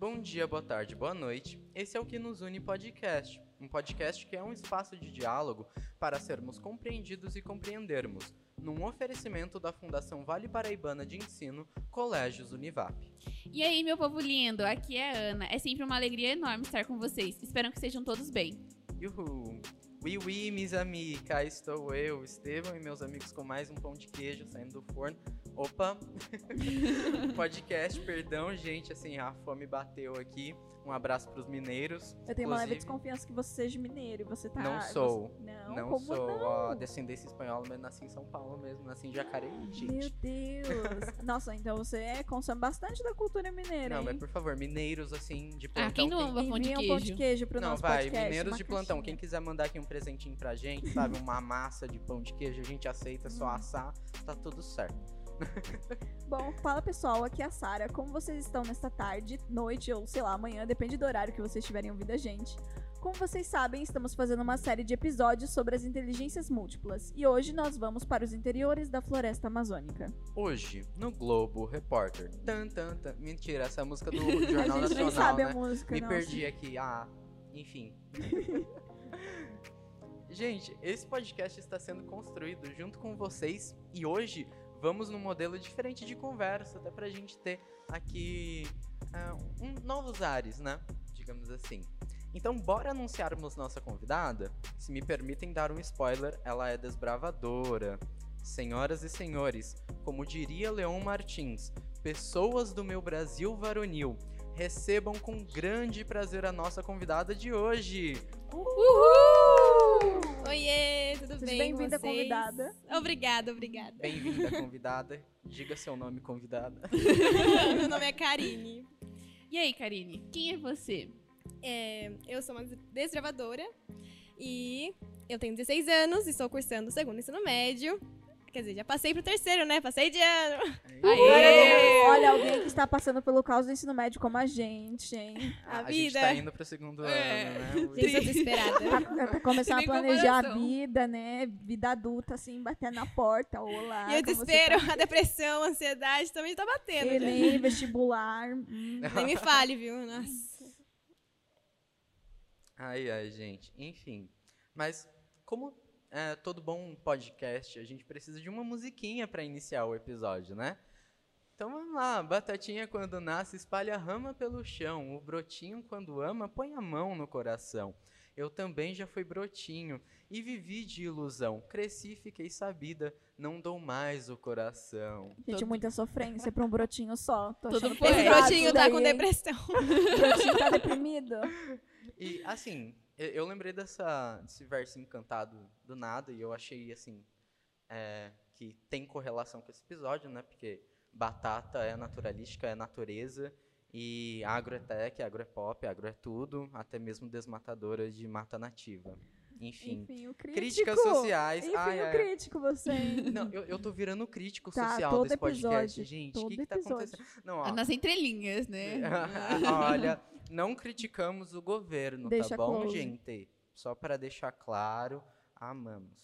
Bom dia, boa tarde, boa noite. Esse é o que nos une podcast. Um podcast que é um espaço de diálogo para sermos compreendidos e compreendermos, num oferecimento da Fundação Vale Paraibana de Ensino, Colégios Univap. E aí, meu povo lindo, aqui é a Ana. É sempre uma alegria enorme estar com vocês. Espero que sejam todos bem. Uhul! Oui, oui, mis amis, cá estou eu, Estevão e meus amigos com mais um pão de queijo saindo do forno. Opa! Podcast, perdão, gente, assim, a fome bateu aqui. Um abraço pros mineiros. Eu tenho uma leve desconfiança que você seja mineiro e você tá. Não sou. você- Não, Não como sou não? ó, descendência espanhola, mas nasci em São Paulo mesmo, nasci em Jacareí, Meu gente. Deus. Nossa, então você é, consome bastante da cultura mineira, Não, hein? mas por favor, mineiros assim, de plantão. Ah, quem não ama pão de Envia um pão de queijo? queijo pro Não, nosso vai, podcast. mineiros de plantão. caixinha. Quem quiser mandar aqui um presentinho pra gente, sabe? Uma massa de pão de queijo, a gente aceita, é só Hum. assar, tá tudo certo. Bom, fala pessoal, aqui é a Sara. Como vocês estão nesta tarde, noite ou sei lá, amanhã, depende do horário que vocês estiverem ouvindo a gente. Como vocês sabem, estamos fazendo uma série de episódios sobre as inteligências múltiplas e hoje nós vamos para os interiores da floresta amazônica. Hoje, no Globo Repórter. Tan, tan, tan. Mentira, essa é a música do a Jornal gente nem Nacional, sabe né? a música, Me nossa. perdi aqui. Ah, enfim. Gente, esse podcast está sendo construído junto com vocês e hoje vamos num modelo diferente de conversa, até pra gente ter aqui ah, um- novos ares, né? Digamos assim. Então, bora anunciarmos nossa convidada? Se me permitem dar um spoiler, ela é desbravadora. Senhoras e senhores, como diria Leon Martins, pessoas do meu Brasil varonil, recebam com grande prazer a nossa convidada de hoje. Uhul! Oiê, tudo Seja bem? bem-vinda, convidada. Obrigada, obrigada. Bem-vinda, convidada. Diga seu nome, convidada. Meu nome é Karine. E aí, Karine, quem é você? É, eu sou uma desbravadora e eu tenho 16 anos e estou cursando o segundo ensino médio. Quer dizer, já passei pro terceiro, né? Passei de ano. Aê! Olha, alguém que está passando pelo caos do ensino médio como a gente, hein? A, a gente vida. tá indo pro segundo É. ano, né? Gente, desesperada. Tá, tá começando a planejar a comparação. vida, né? Vida adulta, assim, bater na porta. Olá. e o desespero, tá? a depressão, a ansiedade também tá batendo. já. Enem, vestibular. hum. Nem me fale, viu? Nossa. Ai, ai, gente. Enfim. Mas, como é, todo bom podcast, a gente precisa de uma musiquinha pra iniciar o episódio, né? Então vamos lá. Batatinha quando nasce espalha a rama pelo chão. O brotinho quando ama põe a mão no coração. Eu também já fui brotinho e vivi de ilusão. Cresci, fiquei sabida, não dou mais o coração. Gente, Todo- muita sofrência pra um brotinho só. Tô poeta. Esse brotinho isso tá daí, com depressão. O brotinho tá deprimido. E assim, eu, lembrei dessa, desse versinho cantado do nada e eu achei assim é, que tem correlação com esse episódio, né? Porque batata é naturalística, é natureza e agro é tech, agro é pop, agro é tudo, até mesmo desmatadora de mata nativa. Enfim, Enfim, o crítico. críticas sociais. Enfim, ai, o ai. crítico, você. Não, eu, eu tô virando crítico Tá, social todo desse podcast, episódio, gente. O que, que tá acontecendo? Não, ó, Nas entrelinhas, né? Olha, não criticamos o governo, Deixa tá bom, close. gente? Só para deixar claro, amamos.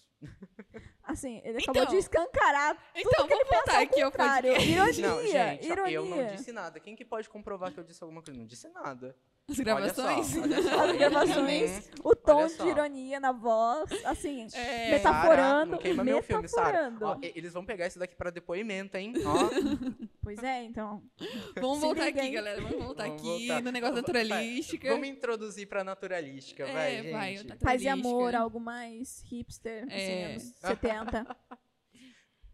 Assim, ele acabou Então. de escancarar Então, vamos voltar aqui ao Contrário. podcast. Ironia, não, gente, ironia. eu não disse nada. Quem que pode comprovar que eu disse alguma coisa? Não disse nada. As Olha gravações. só, olha só. As gravações, Hum, o tom olha de ironia na voz, assim, É. metaforando, não queima meu filme, Sara. metaforando. Ó, e- eles vão pegar isso daqui para depoimento, hein? Ó, Pois é, então. Vamos Se voltar liga, aqui, hein? galera. Vamos voltar Vamos aqui voltar. no negócio Vai, naturalística. vamos introduzir pra naturalística, vai, É, gente. vai, Paz e amor, algo mais hipster, É. assim, anos 70.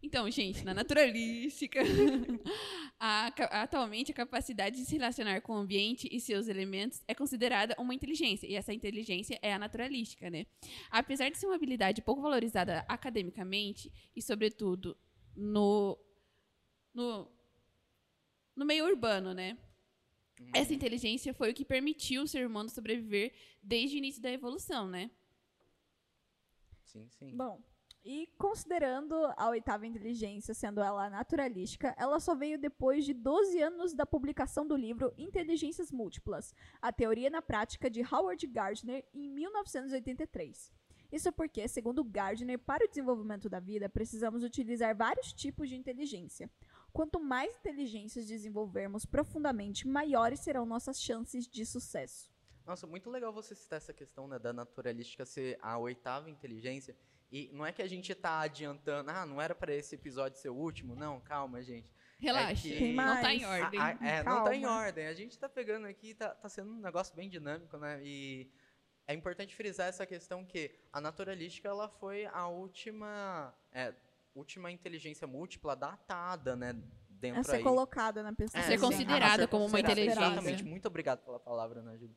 Então, gente, na naturalística, a atualmente a capacidade de se relacionar com o ambiente e seus elementos é considerada uma inteligência, e essa inteligência é a naturalística, né? Apesar de ser uma habilidade pouco valorizada academicamente e, sobretudo, no, no, no meio urbano, né? Uhum. Essa inteligência foi o que permitiu o ser humano sobreviver desde o início da evolução, né? Sim, sim. Bom, e considerando a oitava inteligência sendo ela naturalística, ela só veio depois de 12 anos da publicação do livro Inteligências Múltiplas, a teoria na prática de Howard Gardner em 1983. Isso porque, segundo Gardner, para o desenvolvimento da vida, precisamos utilizar vários tipos de inteligência. Quanto mais inteligências desenvolvermos profundamente, maiores serão nossas chances de sucesso. Nossa, muito legal você citar essa questão né, da naturalística ser a oitava inteligência. E não é que a gente tá adiantando, ah, não era para esse episódio ser o último. Não, calma, gente. Relaxa, que- Tem não tá em ordem. A- a- é, não tá em Calma. ordem. A gente tá pegando aqui, tá, tá sendo um negócio bem dinâmico, né? E é importante frisar essa questão que a naturalística, ela foi a última, é, última inteligência múltipla datada, né? Dentro A ser aí. colocada na pessoa. A ser sim. considerada como uma inteligência. Exatamente. Muito obrigado pela palavra, né, Júlia?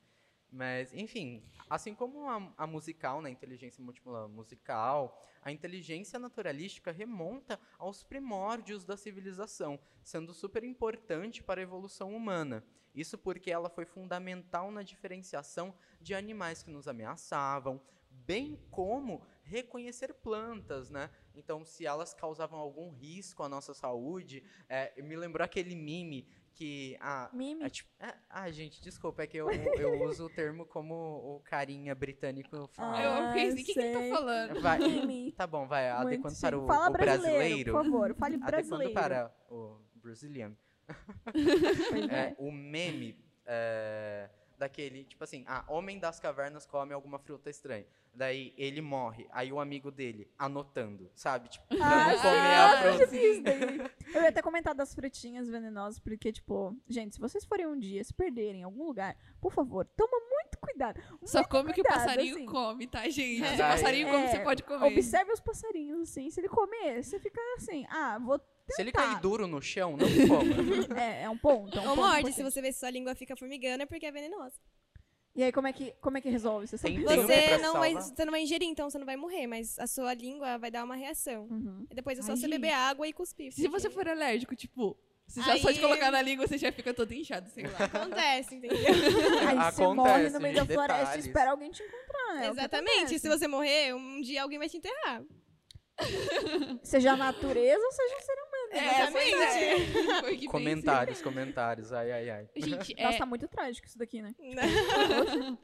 Mas, enfim, assim como a, a musical, né, a inteligência múltipla musical, a inteligência naturalística remonta aos primórdios da civilização, sendo super importante para a evolução humana. Isso porque ela foi fundamental na diferenciação de animais que nos ameaçavam, bem como reconhecer plantas, né? Então, se elas causavam algum risco à nossa saúde, é, me lembrou aquele meme que a Mime. é tipo, é- ah, gente, desculpa, é que eu, eu uso o termo como o carinha britânico fala. Eu fiquei assim, o que, que ele sei. tá falando? Vai, tá bom, vai, Muito adequando para o, Fala o brasileiro, brasileiro. por favor. Fale Adequando brasileiro. para o Brazilian. Pois É, é. o meme é, daquele, tipo assim, ah, homem das cavernas come alguma fruta estranha. Daí ele morre, aí o amigo dele anotando, sabe? Tipo, pra Ah, não comer a fruta. daí. Eu ia até comentar das frutinhas venenosas, porque, tipo, gente, se vocês forem um dia se perderem em algum lugar, por favor, toma muito cuidado. Só come o que o passarinho assim. come, tá, gente? É. Se o passarinho come, É, você pode comer. Observe os passarinhos, assim. Se ele comer, você fica assim, ah, vou. Se ele tentar. cair duro no chão, não coma. É, é um ponto. É um Ou ponto morde, se você vê se sua língua fica formigando, é porque é venenosa. E aí, como é que, como é que resolve? Você Tem- sabe? tem um Você não, vai, você não vai ingerir, então você não vai morrer, mas a sua língua vai dar uma reação. Uhum. E depois é só Ai, você beber água e cuspir. Se você for alérgico, tipo, você já só de Aí- colocar na língua, você já fica todo inchado, sei lá. Acontece, entendeu? Aí você morre Acontece, no meio da floresta e espera alguém te encontrar, né? É Exatamente. acontece. Se você morrer, um dia alguém vai te enterrar. Seja a natureza ou seja o ser humano. Exatamente. Foi que comentários, comentários, ai, ai, ai. Gente, é Nossa, tá muito trágico isso daqui, né?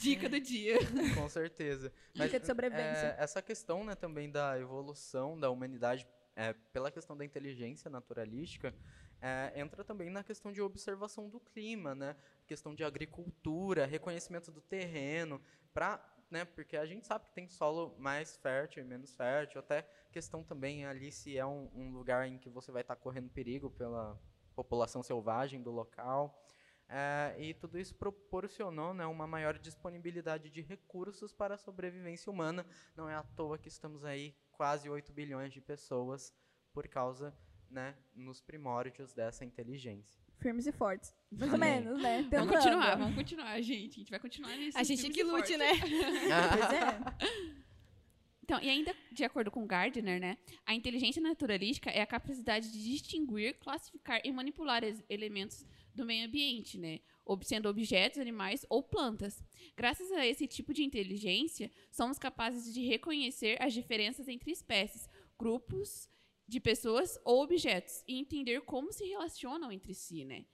dica do dia. Com certeza. Dica de sobrevivência. é, essa questão né, também da evolução da humanidade é, pela questão da inteligência naturalística é, entra também na questão de observação do clima, né? Questão de agricultura, reconhecimento do terreno, pra, né, porque a gente sabe que tem solo mais fértil e menos fértil, até questão também ali se é um, um lugar em que você vai estar correndo perigo pela população selvagem do local. É, e tudo isso proporcionou né, uma maior disponibilidade de recursos para a sobrevivência humana. Não é à toa que estamos aí quase 8 bilhões de pessoas por causa, né, nos primórdios dessa inteligência. Firmes e fortes. Mais ou menos, né? Vamos Tentando. continuar, vamos continuar, gente. A gente vai continuar nisso. A gente firmes que lute, né? Pois é. Então, e ainda de acordo com Gardner, né, a inteligência naturalística é a capacidade de distinguir, classificar e manipular elementos do meio ambiente, né, sendo objetos, animais ou plantas. Graças a esse tipo de inteligência, somos capazes de reconhecer as diferenças entre espécies, grupos de pessoas ou objetos e entender como se relacionam entre si, né.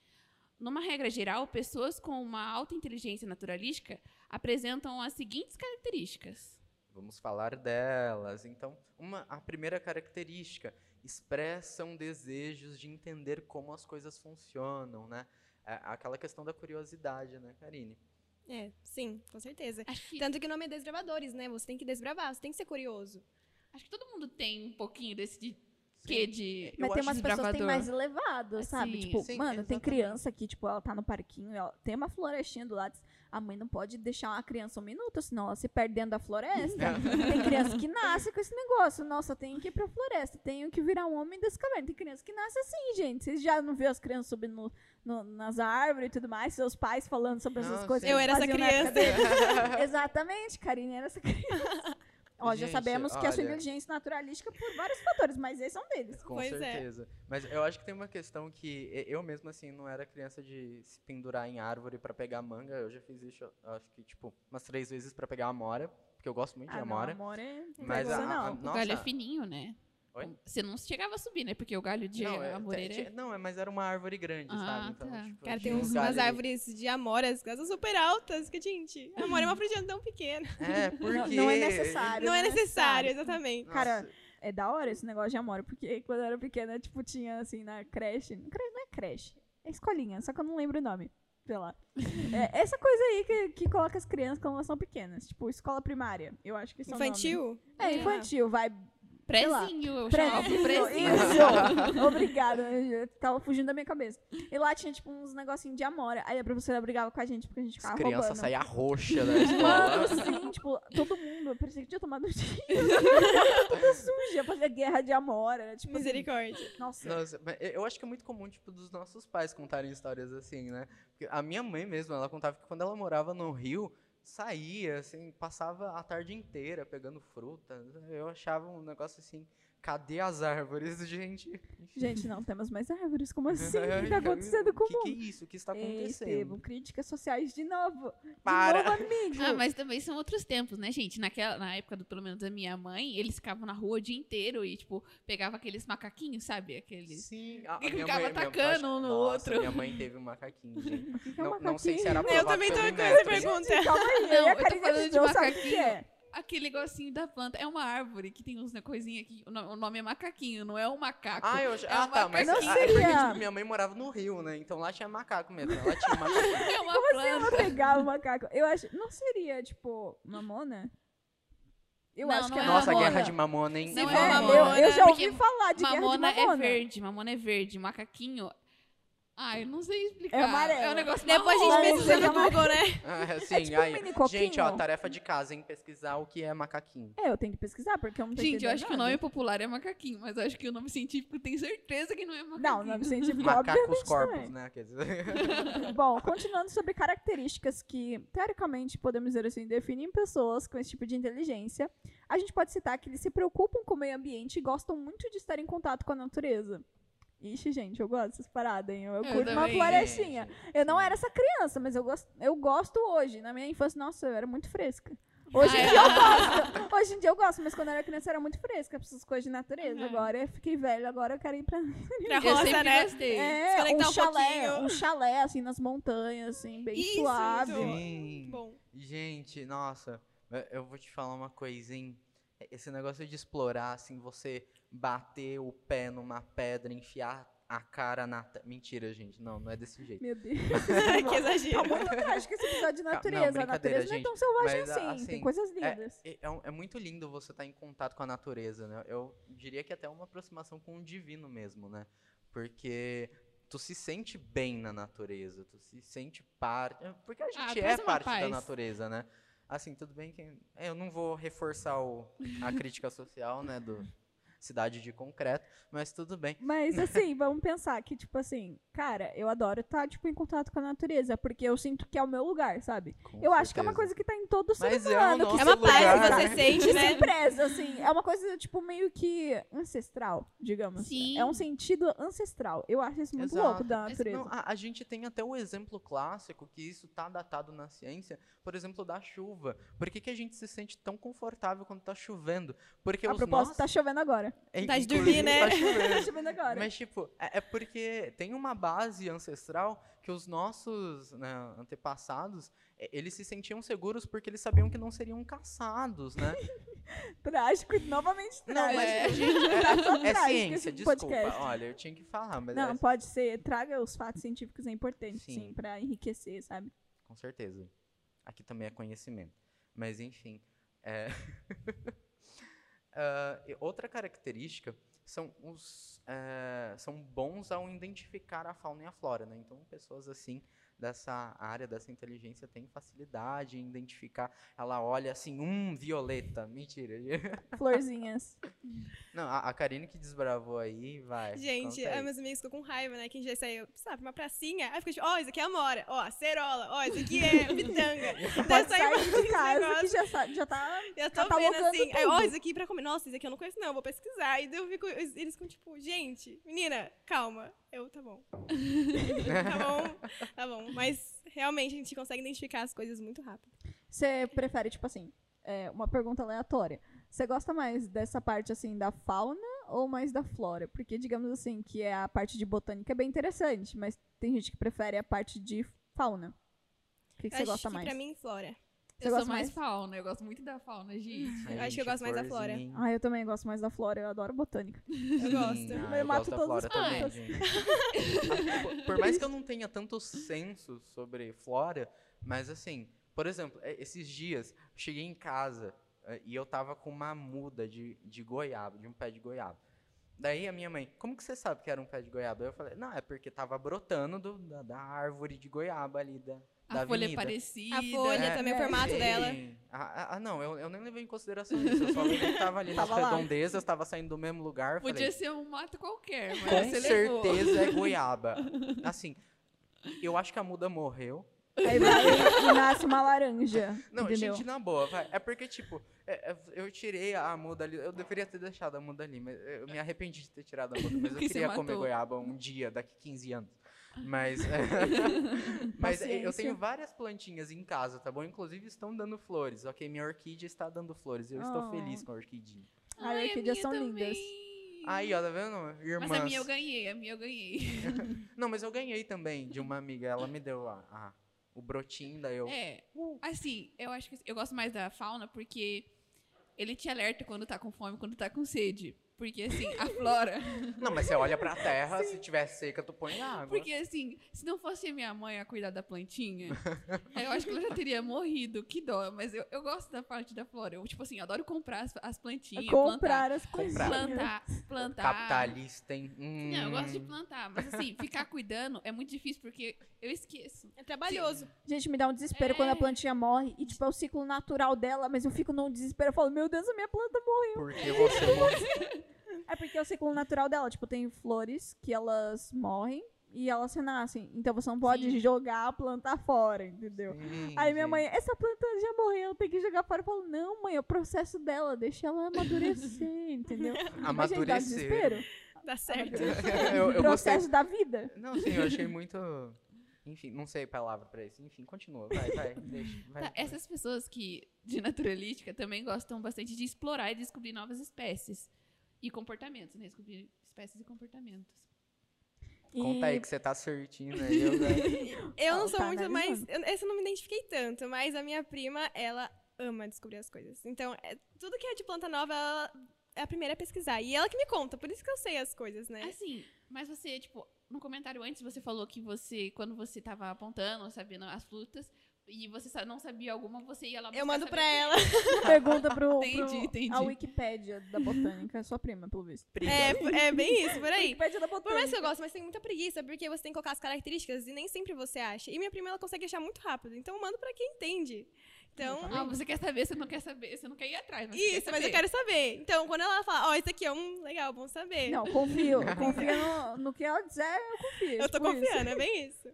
Numa regra geral, pessoas com uma alta inteligência naturalística apresentam as seguintes características. Vamos falar delas. Então, uma, a primeira característica, expressam desejos de entender como as coisas funcionam, né? É aquela questão da curiosidade, né, Karine? É, sim, com certeza. Que, Tanto que o nome é desbravadores, né? Você tem que desbravar, você tem que ser curioso. acho que todo mundo tem um pouquinho desse de quê de. Mas Eu tem umas pessoas que desbravador. mais elevado, sabe? Assim, tipo, sim, mano, tem exatamente. criança que, tipo, ela tá no parquinho, ela tem uma florestinha do lado. A mãe não pode deixar uma criança um minuto, senão ela se perde dentro da floresta. tem criança que nasce com esse negócio. Nossa, eu tenho que ir pra floresta, tenho que virar um homem desse caverna. Tem criança que nasce assim, gente. Vocês já não viram as crianças subindo no- no- nas árvores e tudo mais? Seus pais falando sobre essas coisas. sim. Eu era essa criança. Exatamente, Karine era essa criança. Ó, já sabemos que a sua olha. inteligência naturalística por vários fatores, mas esse é um deles. Com Pois é. certeza. Mas eu acho que tem uma questão que eu mesmo, assim, não era criança de se pendurar em árvore pra pegar manga. Eu já fiz isso, acho que, tipo, umas três vezes pra pegar amora, porque eu gosto muito de Ah, não, amora. amor é Mas a, a, a, não. O galho é fininho, né? Oi? Você não chegava a subir, né? Porque o galho de não, é, amoreira é... não, é, mas era uma árvore grande, Ah, sabe? Então, tá. tipo, Cara, tem uns umas ali. árvores de amoras que são super altas, que, gente, amora é uma frutinha tão pequena. É, porque... Não, não é necessário. Não é né? necessário, exatamente. Nossa, Cara, é da hora esse negócio de amor, porque quando eu era pequena, tipo, tinha assim na creche. Não é creche, é escolinha, só que eu não lembro o nome. Sei lá. É, essa coisa aí que, que coloca as crianças quando elas são pequenas. Tipo, escola primária. Eu acho que isso é. Infantil? É, infantil, vai. Prezinho, eu Prezinho, chamava prezinho. Isso! Obrigada. Eu tava fugindo da minha cabeça. E lá tinha, tipo, uns negocinhos de amora. Aí a professora brigava com a gente porque a gente As ficava crianças roubando. saíam roxa da escola. Mano, sim, tipo, todo mundo. Parecia que tinha tomado um tiro. Tudo suja, fazia guerra de amora. Era, tipo, assim, Misericórdia. nossa. Nossa, mas eu- eu acho que é muito comum, tipo, dos nossos pais contarem histórias assim, né? Porque a minha mãe mesmo, ela contava que quando ela morava no Rio, saía, assim, passava a tarde inteira pegando fruta. Eu achava um negócio assim, cadê as árvores, gente? Gente, não temos mais árvores. Como assim? O que tá acontecendo com O o que, que é mundo? isso? O que está acontecendo? Estevam, críticas sociais de novo. De Para. novo, amigo. Ah, mas também são outros tempos, né, gente? Naquela, na época, do, pelo menos da minha mãe, eles ficavam na rua o dia inteiro e, tipo, pegava aqueles macaquinhos, sabe? Aqueles. Sim, a, a E minha ficava atacando um no nossa, outro. Minha mãe teve um macaquinho, gente. O que que é um não, não sei se era macaquinho? Eu também aprovado com essa pergunta. Calma aí, Não, eu tô falando de não macaquinho. É. Aquele negocinho da planta. É uma árvore que tem uns coisinhas aqui. O no- o nome é macaquinho, não é um macaco. Ah, eu, É ah tá, mas Não é porque seria- tipo, minha mãe morava no Rio, né? Então lá tinha macaco mesmo. Lá tinha macaco. É uma Como assim ela planta. pegava o macaco? Eu acho. Não seria, tipo, mamona? Eu Não, acho que não é é Nossa, mamona. guerra de mamona, hein? Se Não for é É, mamona, eu, eu já porque ouvi falar de Mamona, guerra de mamona. é verde, mamona é verde, macaquinho. Ai, não sei explicar. É amarelo. É um negócio Depois a gente pesquisa no. Google, né? Ah, sim, É tipo um aí, gente, ó, tarefa de casa, hein? Pesquisar o que é macaquinho. É, eu tenho que pesquisar, porque eu não tô Gente, eu acho que o nada. nome popular é macaquinho, mas eu acho que o nome científico tem certeza que não é macaquinho. Não, o nome científico Macacos obviamente corpos, é. né? Quer dizer, Bom, continuando sobre características que, teoricamente, podemos dizer assim, definem pessoas com esse tipo de inteligência, a gente pode citar que eles se preocupam com o meio ambiente e gostam muito de estar em contato com a natureza. Ixi, gente, eu gosto dessas paradas, hein? Eu, eu curto uma florestinha. gente. Eu não era essa criança, mas eu gosto, eu gosto hoje. Na minha infância, nossa, eu era muito fresca. Hoje em Ah, dia eu é. gosto. Hoje em dia eu gosto, mas quando eu era criança eu era muito fresca pra essas coisas de natureza. Uhum. Agora eu fiquei velha, agora eu quero ir pra Pra roça, né? gostei. é, um um chalé, pouquinho. um chalé, assim, nas montanhas, assim, bem Isso, suave. isso. Sim. Bom. Gente, nossa, eu- eu vou te falar uma coisinha. Esse negócio de explorar, assim, você bater o pé numa pedra, enfiar a cara na. Mentira, gente. Não, não é desse jeito. Meu Deus. que exagero. Tá muito trágico esse episódio de Não, natureza. a brincadeira, natureza não é gente. tão selvagem Mas, assim, assim, tem coisas lindas. É, é, é muito lindo você estar em contato com a natureza, né? Eu diria que até uma aproximação com o divino mesmo, né? Porque tu se sente bem na natureza, tu se sente parte. Porque a gente é traz uma parte da paz. natureza, né? Assim, tudo bem que. é, Eu não vou reforçar o- a crítica social, né? Do Cidade de Concreto, mas tudo bem. Mas assim, vamos pensar que, tipo assim, cara, eu adoro estar, tipo, em contato com a natureza, porque eu sinto que é o meu lugar, sabe? com eu acho que é uma certeza. coisa que tá em todo ser Mas é o humano. que nosso É uma paz que você que sente, se né? preza, assim. É uma coisa, tipo, meio que ancestral, digamos. Sim. É um sentido ancestral. Eu acho isso muito Exato. louco da natureza. Não, a, a gente tem até o exemplo clássico que isso tá datado na ciência, por exemplo, da chuva. Por que, que a gente se sente tão confortável quando tá chovendo? Porque a os propósito, nossos... tá chovendo agora. É, Tá de inclusive, dormir, né? Tá Tá chovendo. chovendo agora. Mas, tipo, é, é porque tem uma base ancestral que os nossos né, antepassados, é, eles se sentiam seguros porque eles sabiam que não seriam caçados, né? Trágico, novamente Não, trágico. mas, É. gente, é, Tá é ciência, desculpa. podcast. Olha, eu tinha que falar, mas Não, é, pode ser. Traga os fatos científicos, é importante, sim, Sim. pra enriquecer, sabe? com certeza. Aqui também é conhecimento. Mas, enfim. é, e outra característica são os eh, são bons ao identificar a fauna e a flora, né? Então, pessoas assim dessa área dessa inteligência têm facilidade em identificar. Ela olha assim, hum, violeta, mentira. Florzinhas. Não, a, a Karine que desbravou aí, vai. Gente, aí. ai, meus amigos ficam com raiva, né? Que a gente já saiu, sabe, uma pracinha. Aí fica tipo, ó, isso aqui é amora, ó, cerola, ó, isso aqui é pitanga. Então Pode saiu sair de casa que já, sa- já tá. Eu tô vendo assim, ó, tudo. isso aqui pra comer. Nossa, isso aqui eu não conheço, não, vou pesquisar. E daí eu fico, eles ficam tipo, gente, menina, calma. Eu, tá bom. tá bom, tá bom. Mas realmente a gente consegue identificar as coisas muito rápido. Você prefere, tipo assim, é, uma pergunta aleatória. Você gosta mais dessa parte, assim, da fauna ou mais da flora? Porque, digamos assim, que é a parte de botânica é bem interessante, mas tem gente que prefere a parte de fauna. O que, que você gosta que mais? pra mim, flora. Você eu gosta sou mais mais? fauna, eu gosto muito da fauna, gente. Ai, acho que eu gosto mais da flora. Ah, eu também gosto mais da flora, eu adoro botânica. Eu gosto. Ah, Eu eu mato da flora também, plantas. gente. por, por mais que eu não tenha tanto senso sobre flora, mas assim, por exemplo, é, esses dias, eu cheguei em casa é, e eu tava com uma muda de, de goiaba, de um pé de goiaba. Daí a minha mãe, como que você sabe que era um pé de goiaba? Eu falei, não, é porque tava brotando do- da, da árvore de goiaba ali da, da A folha é avenida. parecida. A folha É, também, o é, formato Sim. dela. Ah, ah, ah, não, eu, eu nem levei em consideração isso. Eu só levei que tava ali nas Tava lá. redondezas, tava saindo do mesmo lugar. Podia falei, ser um mato qualquer, mas com você levou. certeza é goiaba. Assim, eu acho que a muda morreu. Aí vai e nasce uma laranja. Não, entendeu? gente, na boa, vai. É porque, tipo, eu tirei a muda ali. Eu deveria ter deixado a muda ali, mas eu me arrependi de ter tirado a muda. Mas eu queria comer goiaba um dia, daqui 15 anos. Mas, é, mas é, eu tenho várias plantinhas em casa, tá bom? Inclusive estão dando flores. Ok, minha orquídea está dando flores. Eu estou Oh. feliz com a orquídea. Ai, Ai, a orquídeas são também. lindas. Aí, ó, tá vendo? Irmãs. Mas a minha eu ganhei, a minha eu ganhei. Não, mas eu ganhei também de uma amiga. Ela me deu a, a- o brotinho, daí eu. É, assim, eu acho que eu gosto mais da fauna porque ele te alerta quando tá com fome, quando tá com sede. Porque, assim, a flora. Não, mas você olha pra terra, se tiver seca, tu põe água. Porque, assim, se não fosse a minha mãe a cuidar da plantinha, eu acho que ela já teria morrido. Que dó. Mas eu, eu gosto da parte da flora. Eu, tipo assim, adoro comprar as, as plantinhas. plantar. Comprar as Comprar. coisinhas. Plantar, plantar. Capitalista, hein? Hum. Não, eu gosto de plantar. Mas, assim, ficar cuidando é muito difícil porque eu esqueço. É trabalhoso. Gente, me dá um desespero É. quando a plantinha morre. E, tipo, é o ciclo natural dela, mas eu fico num desespero. Eu falo, meu Deus, a minha planta morreu. Porque você morre. É porque é o ciclo natural dela. Tipo, tem flores que elas morrem e elas renascem. Então você não pode Sim. jogar a planta fora, entendeu? Sim, Aí minha mãe, essa planta já morreu, tem que jogar fora. Eu falo, não, mãe, é o processo dela, deixa ela amadurecer, entendeu? Mas, gente, dá Amadurecer. desespero. Dá certo. eu, eu gostei. processo da vida. Não, sim, eu achei muito. Enfim, não sei a palavra pra isso. Enfim, continua. Vai, vai, deixa. Vai, Tá, essas pessoas que de naturalística também gostam bastante de explorar e descobrir novas espécies e comportamentos, né? Descobrir espécies e comportamentos. Conta aí que você tá certinho aí. Eu, não sou tá muito eu- Essa eu não me identifiquei tanto, mas a minha prima, ela ama descobrir as coisas. Então, é- tudo que é de planta nova, ela é a primeira a pesquisar. E ela que me conta, por isso que eu sei as coisas, né? Assim, mas você, tipo, no comentário antes você falou que você, quando você tava apontando, sabendo as frutas, e você não sabia alguma, você ia lá Eu mando pra ela. Pergunta pro, pro Entendi, entendi. a Wikipédia da botânica, é sua prima, pelo visto. Prima. É, é bem isso, por aí. Wikipédia da botânica. Por mais que eu gosto, mas tem muita preguiça, porque você tem que colocar as características e nem sempre você acha. E minha prima, ela consegue achar muito rápido. Então, eu mando pra quem entende. Então, Ah, você quer saber, você não quer saber, você não quer ir atrás, mas isso, mas eu quero saber. Então, quando ela fala, ó, isso aqui é um legal, bom saber. Não, confio. Confia no, no que ela dizer, eu confio. eu tô tipo isso. confiando, é bem isso.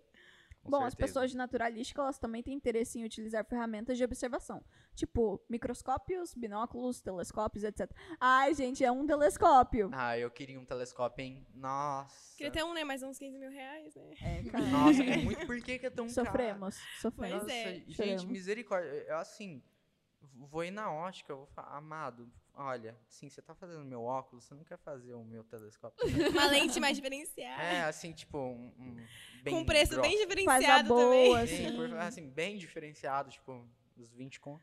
Com Bom, as certeza. pessoas de naturalística, elas também têm interesse em utilizar ferramentas de observação. Tipo, microscópios, binóculos, telescópios, etc. Ai, gente, é um telescópio. Ah, eu queria um telescópio, hein? Nossa. Queria ter um, né? Mais uns 15 mil reais, né? É, cara. Nossa, é muito. Por que, que é tão caro? Sofremos, sofremos. É. gente, misericórdia. Eu, assim, vou ir na ótica, eu vou falar, amado, olha, sim, você tá fazendo meu óculos, você não quer fazer o meu telescópio? Uma lente mais diferenciada. é, assim, tipo, um, um bem com um preço grosso. bem Faz a diferenciado boa, também. assim. Sim, por- assim, bem diferenciado, tipo, uns 20 com.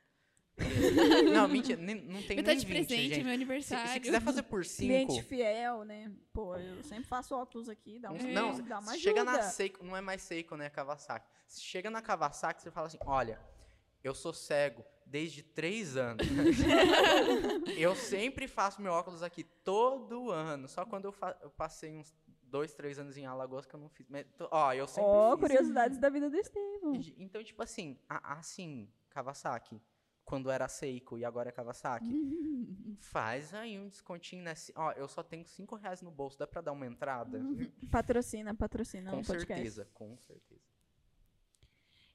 não, mentira, nem- não tem nem dá de 20, presente, gente. meu Se, aniversário. se quiser fazer por 5, Cliente fiel, né? Pô, eu sempre faço óculos aqui, dá um É. Não, dá uma se chega na ajuda. Seiko, não é mais Seiko, né, Kawasaki. Se chega na Kawasaki, você fala assim, olha, eu sou cego desde três anos. eu sempre faço meu óculos aqui todo ano. Só quando eu, eu passei uns dois, três anos em Alagoas que eu não fiz. Mas, Ó, eu sempre Ó, fiz. curiosidades da vida do Estevam. Então, tipo assim, a- assim, Kawasaki, quando era Seiko e agora é Kawasaki, faz aí um descontinho nesse. Ó, eu só tenho cinco reais no bolso, dá pra dar uma entrada? Patrocina, patrocina com podcast. certeza, com certeza.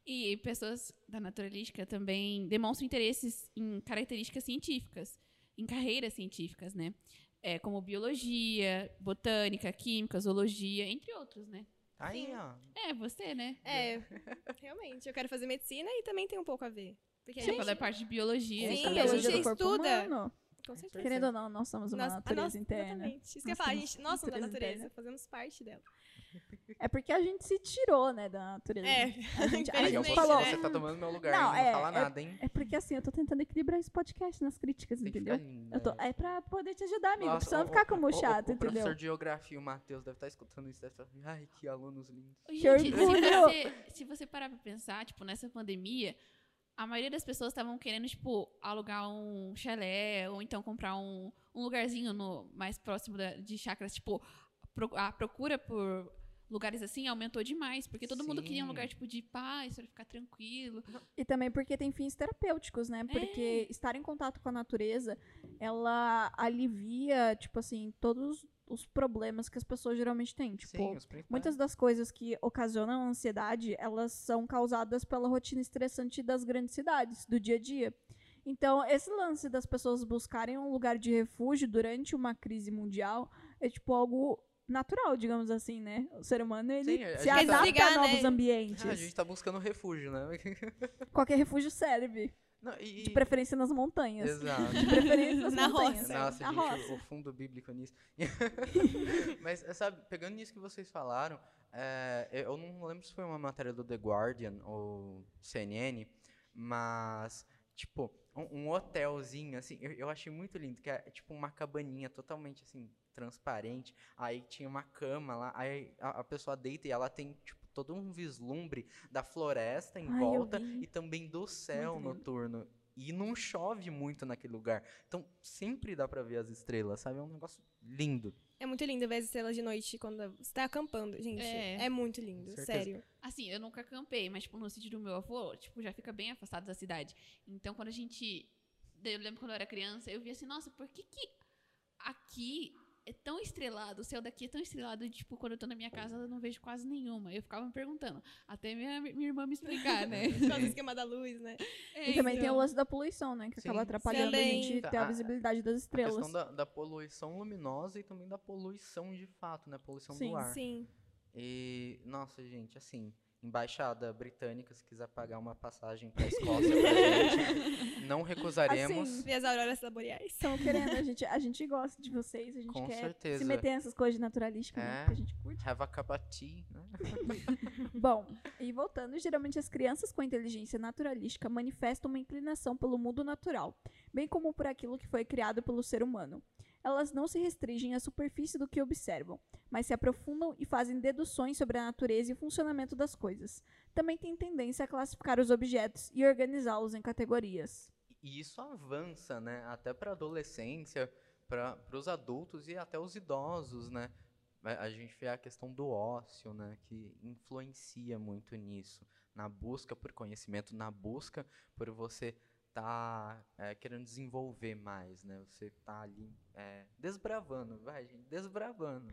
E pessoas da naturalística também demonstram interesses em características científicas, em carreiras científicas, né? É, como biologia, botânica, química, zoologia, entre outros, né? Aí, Sim. ó. É, você, né? É, realmente. Eu quero fazer medicina e também tem um pouco a ver. Porque a Você gente, fala da parte de biologia. Sim, então- a gente Biologia estuda. humano. com certeza. Querendo ou não, nós somos uma Nós- a natureza nossa- interna. Exatamente. Isso que eu Nós falar, a gente, nós somos da natureza natureza, interna. fazemos parte dela. É porque a gente se tirou, né, da natureza. É, A gente, a gente você, falou. né? você tá tomando meu lugar Não, aí, não é- fala nada, hein? É porque assim, eu tô tentando equilibrar esse podcast nas críticas, Tem que entendeu? ficar linda. Eu tô, é pra poder te ajudar, amigo. Nossa, não o- ficar como o- o- chato, o, entendeu? professor de geografia, o Matheus, deve estar escutando isso, deve estar ai, que alunos lindos. Que Gente, se você, se você parar pra pensar, tipo, nessa pandemia, a maioria das pessoas estavam querendo, tipo, alugar um chalé ou então comprar um, um lugarzinho no, mais próximo da- de chácaras. Tipo, pro- a procura por lugares assim aumentou demais, porque todo mundo queria um Sim. lugar, tipo, de paz, pra ficar tranquilo. E também porque tem fins terapêuticos, né? Porque estar em contato com a natureza, ela alivia, tipo assim, todos os problemas que as pessoas geralmente têm. Tipo, Sim, muitas das coisas que ocasionam ansiedade, elas são causadas pela rotina estressante das grandes cidades, do dia a dia. Então, esse lance das pessoas buscarem um lugar de refúgio durante uma crise mundial é tipo algo natural, digamos assim, né? O ser humano ele Sim, a se tá- adapta Desligar, a novos né? ambientes. Ah, a gente tá buscando refúgio, né? Qualquer refúgio serve. Não, e- De preferência nas montanhas. Exato. De preferência nas Na montanhas. roça. Nossa, Na gente, roça. o, o fundo bíblico nisso. Mas, sabe, pegando nisso que vocês falaram, é, eu não lembro se foi uma matéria do The Guardian ou CNN, mas, tipo, um, um hotelzinho, assim, eu, eu achei muito lindo, que é tipo uma cabaninha totalmente, assim, transparente. Aí tinha uma cama lá, aí a, a pessoa deita e ela tem, tipo, todo um vislumbre da floresta em Ai, volta e também do céu noturno. E não chove muito naquele lugar. Então sempre dá pra ver as estrelas, sabe? É um negócio lindo. É muito lindo ver as estrelas de noite quando você tá acampando, gente. É. É, muito lindo, Certeza. sério. Assim, eu nunca acampei, mas, tipo, no sítio do meu avô, tipo, já fica bem afastado da cidade. Então, quando a gente... Eu lembro quando eu era criança, eu via assim, nossa, por que que aqui é tão estrelado, o céu daqui é tão estrelado, e, tipo, quando eu tô na minha casa eu não vejo quase nenhuma. Eu ficava me perguntando, até minha, minha irmã me explicar, né? Do esquema da luz, né? E também tem o Então, lance da poluição, né? Que Sim. acaba atrapalhando a gente ter A- a visibilidade das A estrelas. questão da, da poluição luminosa e também da poluição de fato, né? Poluição Sim, do ar. Sim. E, nossa, gente, assim, embaixada britânica, se quiser pagar uma passagem pra Escócia pra gente, não recusaremos. Assim, Ver as auroras boreais. Estão querendo, a gente, a gente gosta de vocês, a gente Com quer certeza. se meter nessas coisas de naturalística, né? É. Que a gente curte. Have a cup of tea, né? Bom, e voltando, geralmente as crianças com inteligência naturalística manifestam uma inclinação pelo mundo natural, bem como por aquilo que foi criado pelo ser humano. Elas não se restringem à superfície do que observam, mas se aprofundam e fazem deduções sobre a natureza e o funcionamento das coisas. Também têm tendência a classificar os objetos e organizá-los em categorias. E isso avança, né? Até para adolescência, para os adultos e até os idosos, né? A a gente vê a questão do ócio, né? Que influencia muito nisso. Na busca por conhecimento, na busca por você tá é, querendo desenvolver mais, né? Você tá ali é, desbravando, vai, gente, desbravando.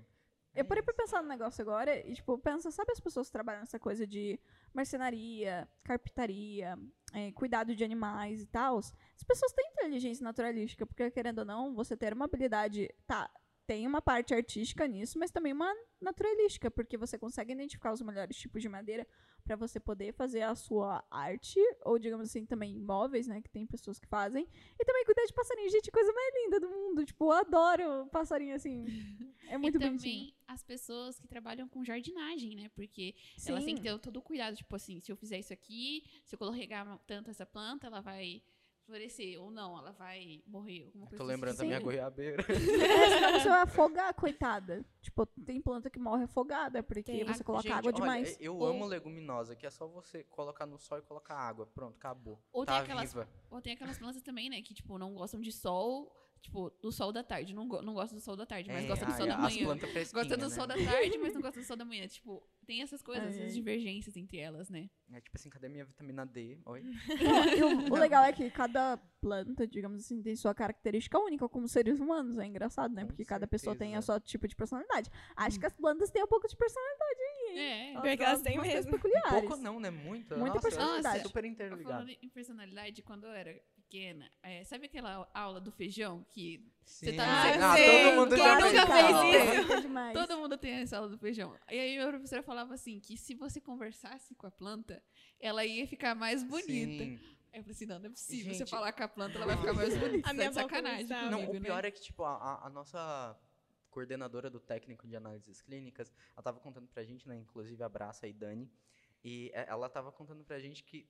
Eu É parei pra isso. pensar no negócio agora e, tipo, pensa, sabe as pessoas que trabalham nessa coisa de marcenaria, carpintaria, é, cuidado de animais e tal? As pessoas têm inteligência naturalística, porque, querendo ou não, você ter uma habilidade. Tá, tem uma parte artística nisso, mas também uma naturalística, porque você consegue identificar os melhores tipos de madeira pra você poder fazer a sua arte, ou digamos assim, também móveis, né, que tem pessoas que fazem, e também cuidar de passarinho. Gente, coisa mais linda do mundo. Tipo, eu adoro passarinho assim. É muito e também bonitinho. as pessoas que trabalham com jardinagem, né? Porque elas têm que ter todo o cuidado, tipo assim, se eu fizer isso aqui, se eu colocar tanto essa planta, ela vai florescer ou não, ela vai morrer, alguma Eu coisa Tô assim. lembrando da minha Sim. goiabeira. É, senão você vai afogar, coitada. Tipo, tem planta que morre afogada porque Tem. você Ah, coloca Gente, água olha, demais. eu Ou- amo leguminosa, que é só você colocar no sol e colocar água. Pronto, acabou. Ou tá tem aquelas- viva. Ou tem aquelas plantas também, né, que tipo não gostam de sol, tipo, do sol da tarde, não, go não gostam do sol da tarde, mas É, gostam do ai, sol da as manhã. plantas fresquinhas, Gosta do né? sol da tarde, mas não gosta do sol da manhã. Tipo, tem essas coisas, essas ai. divergências entre elas, né? É tipo assim, cadê minha vitamina D? Oi? O, o legal é que cada planta, digamos assim, tem sua característica única como seres humanos. É engraçado, né? Com Porque cada pessoa tem a sua tipo de personalidade. Acho que as plantas têm um pouco de personalidade aí. É. Elas que elas têm mesmo. peculiares. Pouco não, né? Muita. Muita Nossa, personalidade. Super Falando interligado. em personalidade, quando eu era pequena, é, sabe aquela aula do feijão que Sim. tá no ah, sei. todo mundo Quem já nunca fez isso? É demais. Todo mundo tem essa aula do feijão. E aí a professora falava assim, que se você conversasse com a planta, ela ia ficar mais bonita. Sim. Aí eu falei assim, não, não é possível. Gente, você falar com a planta, ela vai ficar mais bonita. A minha avó sacanagem conversava. Não, comigo, o né? pior é que, tipo, a, a- a nossa coordenadora do técnico de análises clínicas, ela estava contando pra gente, né, inclusive abraça aí Dani, e é, ela estava contando pra gente que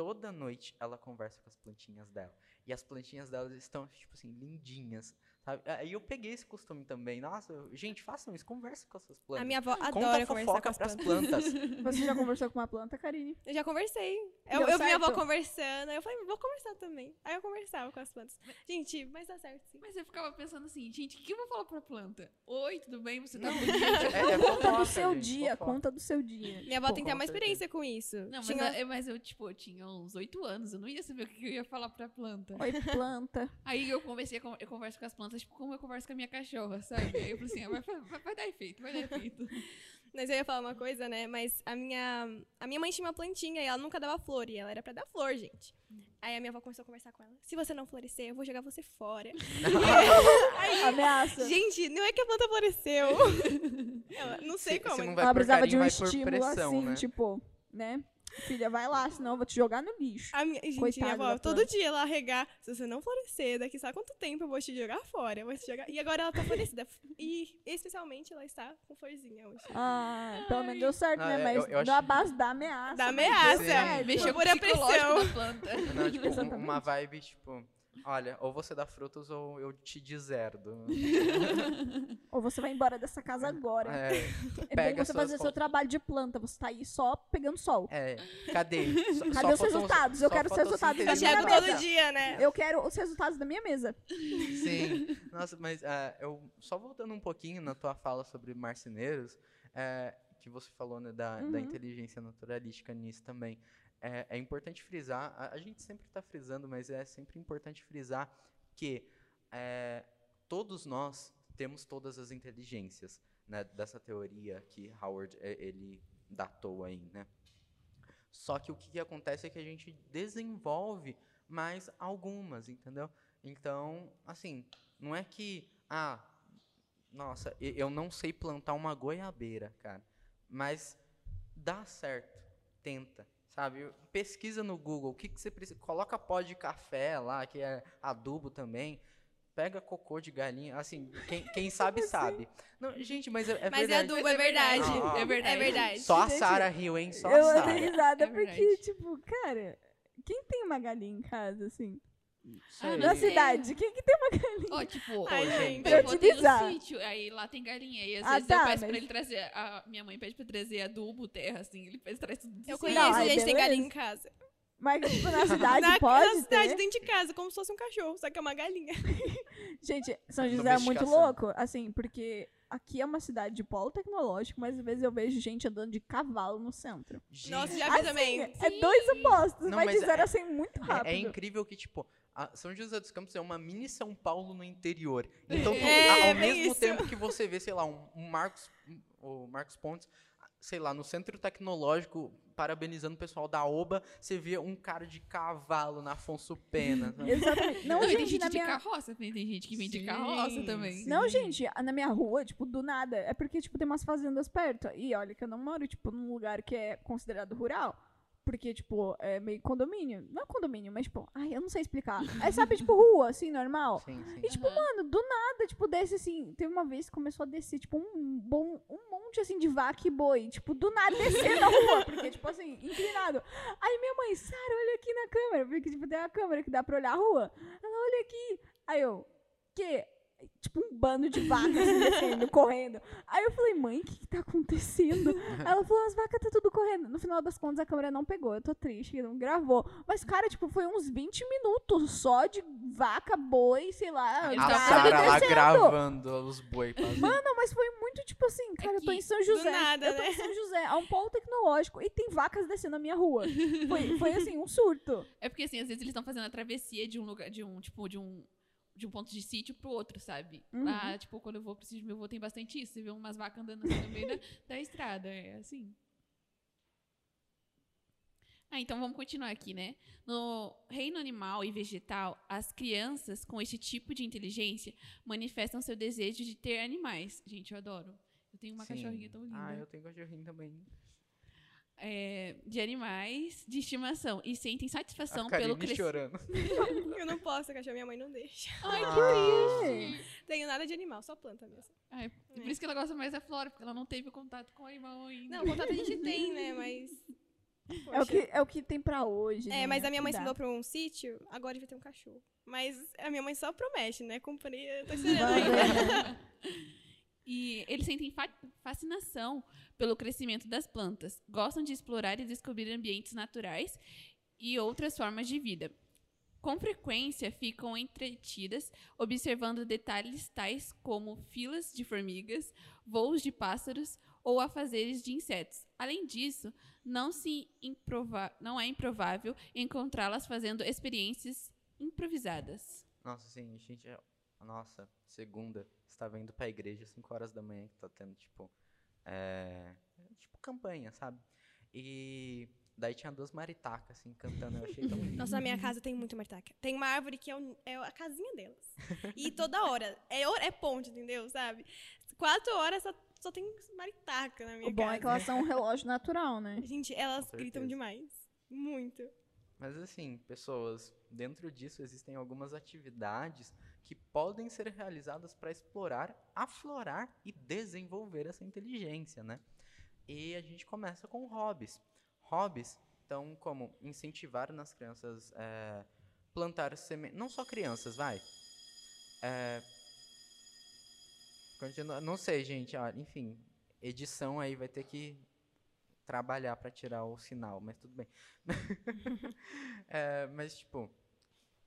toda noite ela conversa com as plantinhas dela. E as plantinhas delas estão, tipo assim, lindinhas. Sabe? Aí eu peguei esse costume também. Nossa, eu- gente, façam isso, conversa com as suas plantas. A minha avó Conta adora conversar com as pras plantas. plantas. Você já conversou com uma planta, Karine? Eu já conversei. Eu, eu vi minha avó conversando, aí eu falei, vou conversar também. Aí eu conversava com as plantas. Gente, mas dá certo sim. Mas eu ficava pensando assim, gente, o que eu vou falar pra planta? Oi, tudo bem? Você tá bonita? é, é Conta do seu gente, dia, fofoca. conta do seu dia. Minha avó tem que ter uma experiência com isso. Não, mas, Tinha- eu, mas eu, tipo, eu tinha uns oito anos, eu não ia saber o que eu ia falar pra planta. Oi, planta. Aí eu comecei a con- eu converso com as plantas, tipo, como eu converso com a minha cachorra, sabe? Aí eu falei assim, ah, vai, vai, vai dar efeito, vai dar efeito. Mas eu ia falar uma coisa, né? Mas a minha, a minha mãe tinha uma plantinha e ela nunca dava flor. E ela era pra dar flor, gente. Aí a minha avó começou a conversar com ela. Se você não florescer, eu vou jogar você fora. Ameaça. gente, não é que a planta floresceu. Ela, não sei Se- como. se não vai Ela precisava de carinho, um vai por estímulo pressão, assim, né? tipo, né? Filha, vai lá, senão eu vou te jogar no lixo. A minha, gente, Coitada minha avó, todo dia ela regar. Se você não florescer, daqui sabe quanto tempo eu vou te jogar fora. Eu vou te jogar... E agora ela tá florescida. E especialmente ela está com florzinha hoje. Ah, pelo menos deu certo, Ah, né? é, Mas eu- eu na acho- base da ameaça. Da deu ameaça. Mexeu Por a pressão. da planta. Não, tipo, um- uma vibe, tipo, olha, ou você dá frutos ou eu te deserdo. Ou você vai embora dessa casa agora. É, É, pega você fazer seu fotos. trabalho de planta. Você tá aí só pegando sol. é, cadê? Só- Cadê os resultados? Eu quero os resultados da minha mesa. todo dia, né? Eu quero os resultados da minha mesa. Sim. Nossa, mas ah, eu só voltando um pouquinho na tua fala sobre marceneiros, é, que você falou né, da, da Uhum. inteligência naturalística nisso também. É, é importante frisar, a, a gente sempre está frisando, mas é sempre importante frisar que é, todos nós temos todas as inteligências, né, dessa teoria que Howard é, ele datou aí, né? Só que o que, que acontece é que a gente desenvolve mais algumas, entendeu? Então, assim, não é que, ah, nossa, eu não sei plantar uma goiabeira, cara, mas dá certo, tenta, sabe? Pesquisa no Google, o que, que você precisa, coloca pó de café lá, que é adubo também, pega cocô de galinha, assim, quem, quem sabe, sabe. Não, gente, mas é, é Mas é verdade. adubo, é verdade. Ah, é verdade. É verdade. Só a Sara riu, hein? Só a eu Sara. dei risada É porque, tipo, cara, quem tem uma galinha em casa, assim? Ah, Na é- cidade, quem que tem uma galinha? Ó, tipo, Ai, gente. tem Fertilizar. um sítio, aí lá tem galinha. E às Ah, vezes tá, eu peço mas- pra ele trazer. A minha mãe pede pra trazer adubo, terra, assim. Ele pede, traz tudo de Eu conheço Não, gente tem galinha em casa. Mas, tipo, na cidade na, pode na cidade, ter? dentro de casa, como se fosse um cachorro, só que é uma galinha. Gente, São José é muito louco, assim, porque aqui é uma cidade de polo tecnológico, mas às vezes eu vejo gente andando de cavalo no centro. Nossa, Gente, já vi Assim, também. é dois opostos, Não, vai mas de zero é- a 100 muito É- rápido. É, incrível que, tipo, São José dos Campos é uma mini São Paulo no interior. Então, tu- É, ao bem mesmo isso. tempo que você vê, sei lá, um, um Marcos, um- o Marcos Pontes, sei lá, no centro tecnológico, parabenizando o pessoal da OBA, você vê um cara de cavalo na Afonso Pena. Exatamente. Não, Não, e tem gente, gente na de minha... carroça, tem tem gente que vem de Sim, carroça também. sim. Não, gente, na minha rua, tipo, do nada. É porque, tipo, tem umas fazendas perto. E olha que eu não moro, tipo, num lugar que é considerado rural. Porque, tipo, é meio condomínio. Não é condomínio, mas, tipo, ai, eu não sei explicar. É, sabe, tipo, rua, assim, normal. Sim, sim. E, tipo, Aham. mano, do nada, tipo, desce assim. Teve uma vez que começou a descer, tipo, um, bom, um monte assim de vaca e boi. Tipo, do nada descer na rua. Porque, tipo assim, inclinado. Aí minha mãe, Sara, olha aqui na câmera. Porque, tipo, tem uma câmera que dá pra olhar a rua. Ela, olha aqui. Aí eu, que? Tipo, um bando de vacas assim, descendo, correndo. Aí eu falei, mãe, o que, que tá acontecendo? Ela falou, as vacas tá tudo correndo. No final das contas, a câmera não pegou. Eu tô triste, que não gravou. Mas, cara, tipo, foi uns 20 minutos só de vaca, boi, sei lá. A Sara lá gravando os boi. Mano, mas foi muito tipo assim, cara, eu tô que em São José. nada, eu tô né? em São José, é um polo tecnológico e tem vacas descendo na minha rua. Foi, foi assim, um surto. É porque, assim, às vezes eles estão fazendo a travessia de um lugar, de um, tipo, de um, de um ponto de sítio pro outro, sabe? Uhum. Lá, tipo, quando eu vou pro sítio do meu avô, tem bastante isso. Você vê umas vacas andando assim no meio da, da estrada, é assim. Ah, então vamos continuar aqui, né? No reino animal e vegetal, as crianças com esse tipo de inteligência manifestam seu desejo de ter animais. Gente, eu adoro. Eu tenho uma Sim. cachorrinha tão linda. Ah, eu tenho cachorrinho também. É, de animais de estimação e sentem satisfação a pelo crescimento. chorando. Eu não posso cachorro, minha mãe não deixa. Ai, Ah. que triste. Tenho nada de animal, só planta mesmo. Ai, Por isso que ela gosta mais da Flora, porque ela não teve contato com o animal ainda. Não, contato a gente tem, né? Mas. É o, que, é o que tem pra hoje. É, né? mas a minha mãe se mudou pra um sítio, agora vai ter um cachorro. Mas a minha mãe só promete, né? Comprei, eu tô esperando ainda. E eles sentem fa- fascinação pelo crescimento das plantas, gostam de explorar e descobrir ambientes naturais e outras formas de vida. Com frequência, ficam entretidas observando detalhes tais como filas de formigas, voos de pássaros ou afazeres de insetos. Além disso, não, não é improvável encontrá-las fazendo experiências improvisadas. Nossa, sim, gente. Nossa, segunda, estava indo pra igreja às 5 horas da manhã, que tá tendo, tipo. É, tipo, campanha, sabe? E daí tinha duas maritacas, assim, cantando. Eu achei tão lindo. Nossa, na minha casa tem muito maritaca. Tem uma árvore que é, o- é a casinha delas. E toda hora. É, hora- é ponte, entendeu? Sabe? Quatro horas só, só tem maritaca na minha O bom casa. é que elas são um relógio natural, né? Gente, elas gritam demais. Muito. Mas assim, pessoas, dentro disso existem algumas atividades que podem ser realizadas para explorar, aflorar e desenvolver essa inteligência, né? E a gente começa com hobbies. Hobbies, então, como incentivar nas crianças é, plantar sementes, não só crianças, vai. É, continua, não sei, gente, ó, enfim, edição aí vai ter que trabalhar para tirar o sinal, mas tudo bem. É, mas, tipo,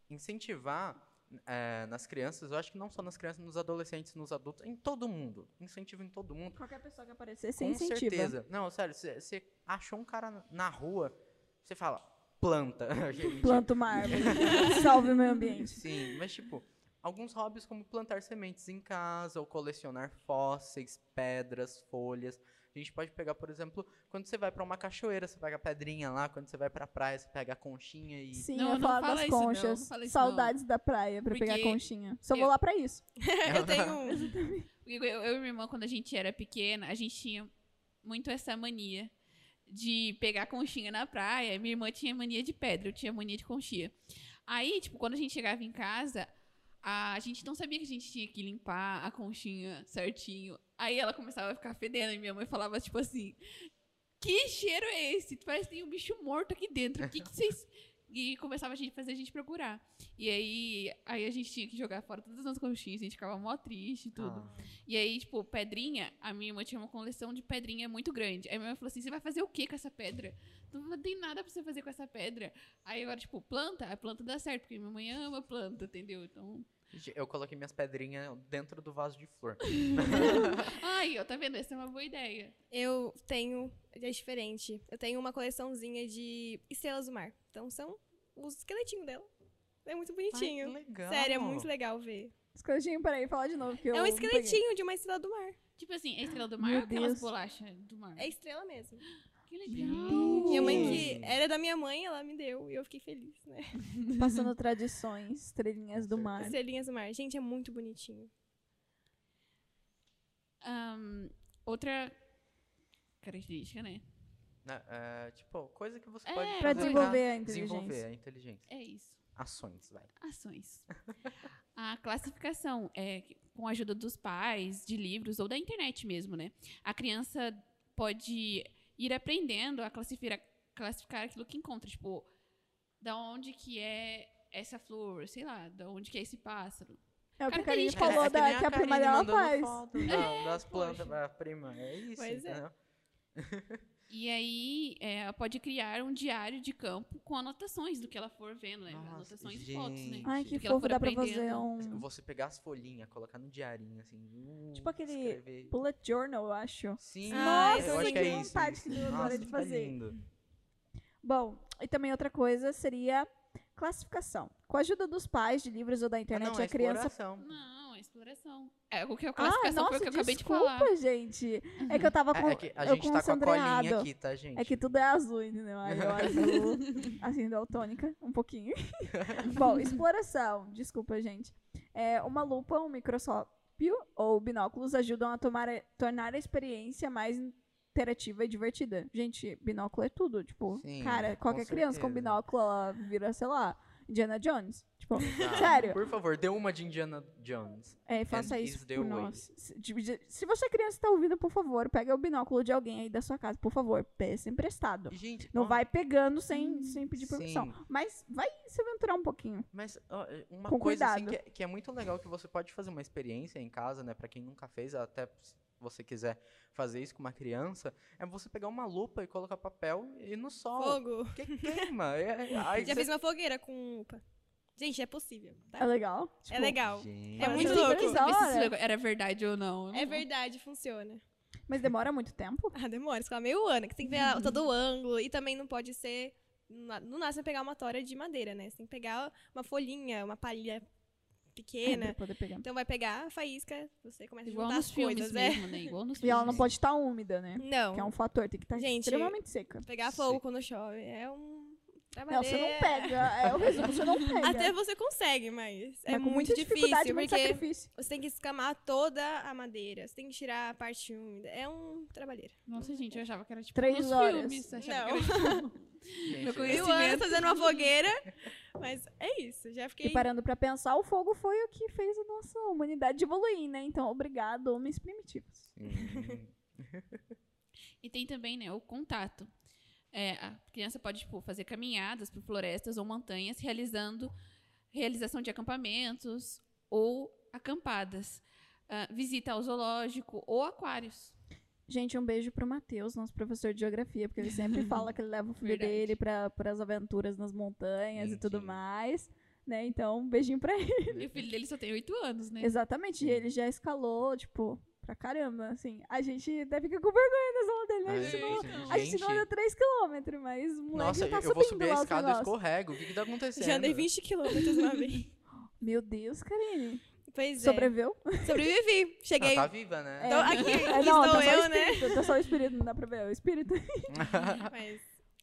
incentivar é, nas crianças, eu acho que não só nas crianças, nos adolescentes, nos adultos, em todo mundo. Incentivo em todo mundo. Qualquer pessoa que aparecer, você Com incentiva. certeza. Não, sério, você achou um cara na rua, você fala, planta. Planta uma árvore. Salve o meio ambiente. Sim, mas tipo, alguns hobbies como plantar sementes em casa, ou colecionar fósseis, pedras, folhas. A gente pode pegar, por exemplo, quando você vai pra uma cachoeira, você pega a pedrinha lá, quando você vai pra praia, você pega a conchinha e Sim, Não, eu ia não falar fala das isso não, conchas. não fala isso Saudades da praia pra pegar Porque conchinha. Só eu- vou lá pra isso. eu tenho um. Eu, eu e minha irmã, quando a gente era pequena, a gente tinha muito essa mania de pegar conchinha na praia. Minha irmã tinha mania de pedra, eu tinha mania de conchinha. Aí, tipo, quando a gente chegava em casa, a gente não sabia que a gente tinha que limpar a conchinha certinho. Aí ela começava a ficar fedendo e minha mãe falava, tipo assim, que cheiro é esse? Parece que tem um bicho morto aqui dentro. O que, que vocês... E começava a gente fazer a gente procurar. E aí, aí a gente tinha que jogar fora todas as conchinhas, a gente ficava mó triste e tudo. Ah, E aí, tipo, pedrinha, a minha irmã tinha uma coleção de pedrinha muito grande. Aí minha mãe falou assim: você vai fazer o que com essa pedra? Não tem nada pra você fazer com essa pedra. Aí agora, tipo, planta, a planta dá certo, porque minha mãe ama planta, entendeu? Então. eu coloquei minhas pedrinhas dentro do vaso de flor. Ai, ó, tá vendo? Essa é uma boa ideia. Eu tenho. É diferente. Eu tenho uma coleçãozinha de estrelas do mar. Então são os esqueletinhos dela. É muito bonitinho. Ai, que legal. Sério, é muito legal ver. Esqueletinho, peraí, fala de novo. Que eu é um esqueletinho de uma estrela do mar. Tipo assim, a estrela do mar Meu ou aquelas Deus. bolachas do mar? É estrela mesmo. Que legal. Minha mãe, que era da minha mãe, ela me deu e eu fiquei feliz, né? Passando tradições, estrelinhas do mar. Estrelinhas do mar. Gente, é muito bonitinho. Ahn, outra característica, né? Né, é, tipo, coisa que você É, pode Pra fazer desenvolver a inteligência. desenvolver a inteligência. É isso. Ações, vai. Ações. A classificação é com a ajuda dos pais, de livros ou da internet mesmo, né? A criança pode ir aprendendo a classificar, classificar aquilo que encontra, tipo, da onde que é essa flor, sei lá, da onde que é esse pássaro. É o que a Karine falou É que da, que a prima Karine dela faz. foto da- das poxa. plantas pra prima. É isso, Pois é. E aí, é, ela pode criar um diário de campo com anotações do que ela for vendo, né? Nossa, anotações e fotos, né? gente. Ai, que que ela fofo, for dá pra fazer um... Você pegar as folhinhas, colocar no diarinho, assim. uh, Tipo aquele escrever. bullet journal, eu acho. Sim, Nossa, eu acho que é vontade isso. que deu agora de fazer. lindo. Bom, e também outra coisa seria classificação. Com a ajuda dos pais, de livros ou da Ah, internet, não, é a criança exploração. Não, é exploração. É, o que a Ah, classificação nossa, foi o que eu acabei de desculpa, falar. gente. É que eu tava com, É, é que a eu gente com tá o com a colinha aqui, tá, gente? É que tudo é azul, entendeu? Aí eu azul, assim, daltônica, um pouquinho. Bom, exploração. Desculpa, gente. É, uma lupa, um microscópio ou binóculos ajudam a tomar a- tornar a experiência mais in- interativa e divertida. Gente, binóculo é tudo. Tipo, Sim, cara, com qualquer criança com binóculo, ela vira, sei lá, Indiana Jones. Tipo, Ah, sério. Por favor, dê uma de Indiana Jones. É, faça And isso por nós. Se, se você é criança e tá ouvindo, por favor, pega o binóculo de alguém aí da sua casa, por favor, peça emprestado. Gente, Não ó, vai pegando sem, sem pedir permissão. sim. Mas vai se aventurar um pouquinho. Mas ó, uma Com coisa assim que é, que é muito legal que você pode fazer uma experiência em casa, né? Pra quem nunca fez, até você quiser fazer isso com uma criança, é você pegar uma lupa e colocar papel e ir no sol. Fogo. Que queima. É, é- aí Já você- fiz uma fogueira com lupa. Gente, é possível, tá? É legal. É Tipo, legal. Gente. É muito Parece louco. se isso era verdade ou não. É verdade, funciona. Mas demora muito tempo? Ah, demora, fica meio ano, que tem que ver a- todo o ângulo. E também não pode ser. Não não nasce pegar uma tora de madeira, né? Você tem que pegar uma folhinha, uma palha É, pequena. pra poder pegar. Então vai pegar a faísca, você começa a Igual juntar nos as filmes coisas, né? mesmo, né? Igual nos E ela filmes. não pode estar úmida, né? Não. Que é um fator, tem que estar Gente, extremamente seca. Pegar Sim. fogo quando chove é um. Não, você não pega. É o resumo, você não pega. Até você consegue, mas é Mas com muito muita difícil, dificuldade, muito porque sacrifício. você tem que escamar toda a madeira, você tem que tirar a parte úmida. É um trabalheiro. Nossa, gente, eu achava que era tipo Três nos horas. filmes. Não. que era, tipo, Gente, Meu é- conhecimento. Mil anos fazendo uma fogueira, mas é isso. Já E fiquei. parando pra pensar, o fogo foi o que fez a nossa humanidade evoluir, né? Então, obrigado, homens primitivos. Sim. E tem também, né, o contato. É, a criança pode, tipo, fazer caminhadas por florestas ou montanhas, realizando realização de acampamentos ou acampadas. Ah, visita ao zoológico ou aquários. Gente, um beijo pro Matheus, nosso professor de geografia, porque ele sempre fala que ele leva o filho Verdade. dele pra, pras aventuras nas montanhas e tudo Sim. mais. Né? Então, um beijinho pra ele. E o filho dele só tem oito anos, né? Exatamente. E ele já escalou, tipo, pra caramba. Assim, a gente até fica com vergonha das aulas dele, né? A gente não, a gente não anda 3km, mas o moleque Nossa, já tá eu subindo vou subir a escada e escorrego. O que que tá acontecendo? Já andei 20 quilômetros uma vez. Meu Deus, Karine. Pois é. Sobreviveu? Sobrevivi. Cheguei. Ah, tá viva, né? Aqui, É, aqui não, estou tá eu, né? tá só o espírito, não dá pra ver, é o espírito. Mas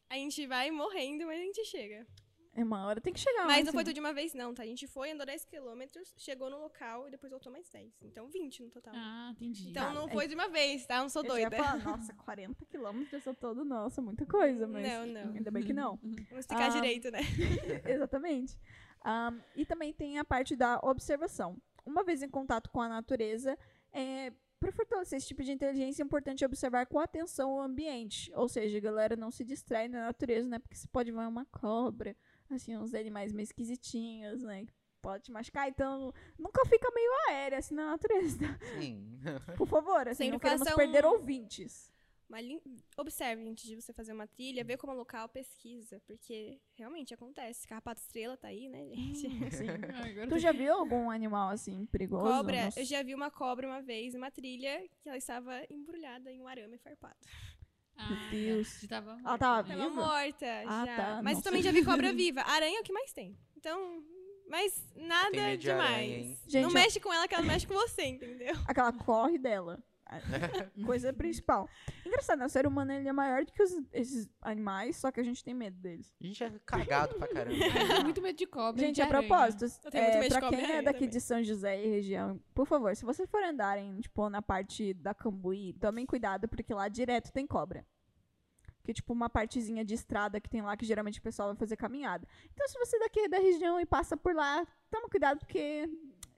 a gente vai morrendo, mas a gente chega. É uma hora tem que chegar. Mas né, não foi tudo de uma vez, não, tá? A gente foi, andou 10 quilômetros, chegou no local e depois voltou mais 10. Então 20 no total. Ah, entendi. Então Ah, não é- foi de uma vez, tá? Eu não sou Eu doida. falar, nossa, 40 quilômetros eu todo, nossa, muita coisa, mas Não, não. ainda bem que não. Vamos explicar Ah. direito, né? Exatamente. Ahn, e também tem a parte da observação. Uma vez em contato com a natureza, é, para fortalecer esse tipo de inteligência, é importante observar com atenção o ambiente. Ou seja, galera, não se distrai na natureza, né? Porque você pode ver uma cobra, assim, uns animais meio esquisitinhos, né? que Pode te machucar, então nunca fica meio aérea assim na natureza. Sim. Por favor, assim, Sempre não queremos faça perder um- ouvintes. Mas lim- observe antes de você fazer uma trilha, vê como é o local, pesquisa. Porque realmente acontece. Carrapato estrela tá aí, né, gente? Assim. Ah, Tu já viu algum animal assim perigoso? Cobra, Nossa. eu já vi uma cobra uma vez numa trilha que ela estava embrulhada em um arame farpado. Ah, Deus. já tava Ela tava Tava viva? morta Ah, já. tá, Mas nossa. também já vi cobra viva. Aranha é o que mais tem. Então, mas nada medo de demais. aranha? Gente, não ó- mexe com ela que ela mexe com você, entendeu? Aquela corre dela. Coisa principal. Engraçado, né? O ser humano ele é maior do que os- esses animais, só que a gente tem medo deles. A gente é cagado pra caramba. Eu tenho muito medo de cobra. Gente, de a aranha. propósito, Eu tenho muito é, pra quem é daqui também. de São José e região, por favor, se vocês forem andarem, tipo, na parte da Cambuí, tomem cuidado, porque lá direto tem cobra. Que, tipo, uma partezinha de estrada que tem lá, que geralmente o pessoal vai fazer caminhada. Então, se você daqui é da região e passa por lá, toma cuidado, porque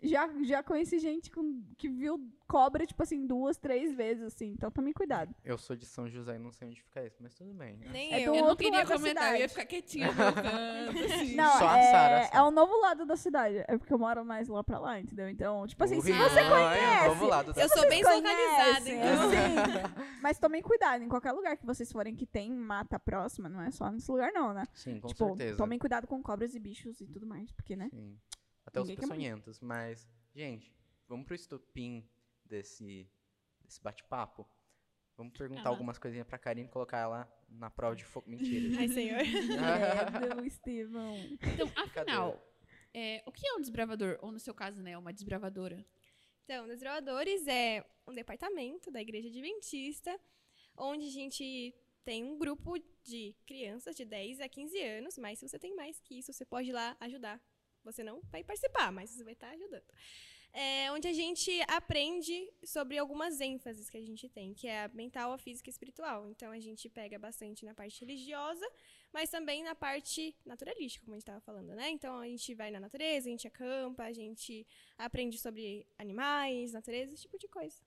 já, já conheci gente com, que viu cobra, tipo assim, duas, três vezes, assim. Então, tomem cuidado. Eu sou de São José e não sei onde fica isso, mas tudo bem. Nem É eu. Eu não queria comentar, eu ia ficar quietinha assim. Não, Só a é, Sara, só. é o novo lado da cidade. É porque eu moro mais lá pra lá, entendeu? Então, tipo assim, se você ai, conhece, é o novo lado da Eu sou bem localizada, então. assim. Mas tomem cuidado, em qualquer lugar que vocês forem que tem mata próxima, não é só nesse lugar não, né? Sim, com tipo, certeza. tomem cuidado com cobras e bichos e tudo mais, porque, né? Sim. Até os Ninguém quer morrer. peçonhentos. Mas, gente, vamos pro estopim desse, desse bate-papo. Vamos perguntar Ah. algumas coisinhas pra Karine e colocar ela na prova de fogo. Mentira. Ai, senhor. Credo, Estevão. Então, afinal, é, o que é um desbravador? Ou, no seu caso, né, uma desbravadora? Então, Desbravadores é um departamento da Igreja Adventista, onde a gente tem um grupo de crianças de 10 a 15 anos, mas se você tem mais que isso, você pode ir lá ajudar. Você não vai participar, mas você vai estar ajudando. é, onde a gente aprende sobre algumas ênfases que a gente tem, que é a mental, a física e a espiritual. Então a gente pega bastante na parte religiosa, mas também na parte naturalística, como a gente estava falando, né? Então a gente vai na natureza, a gente acampa, a gente aprende sobre animais, natureza, esse tipo de coisa.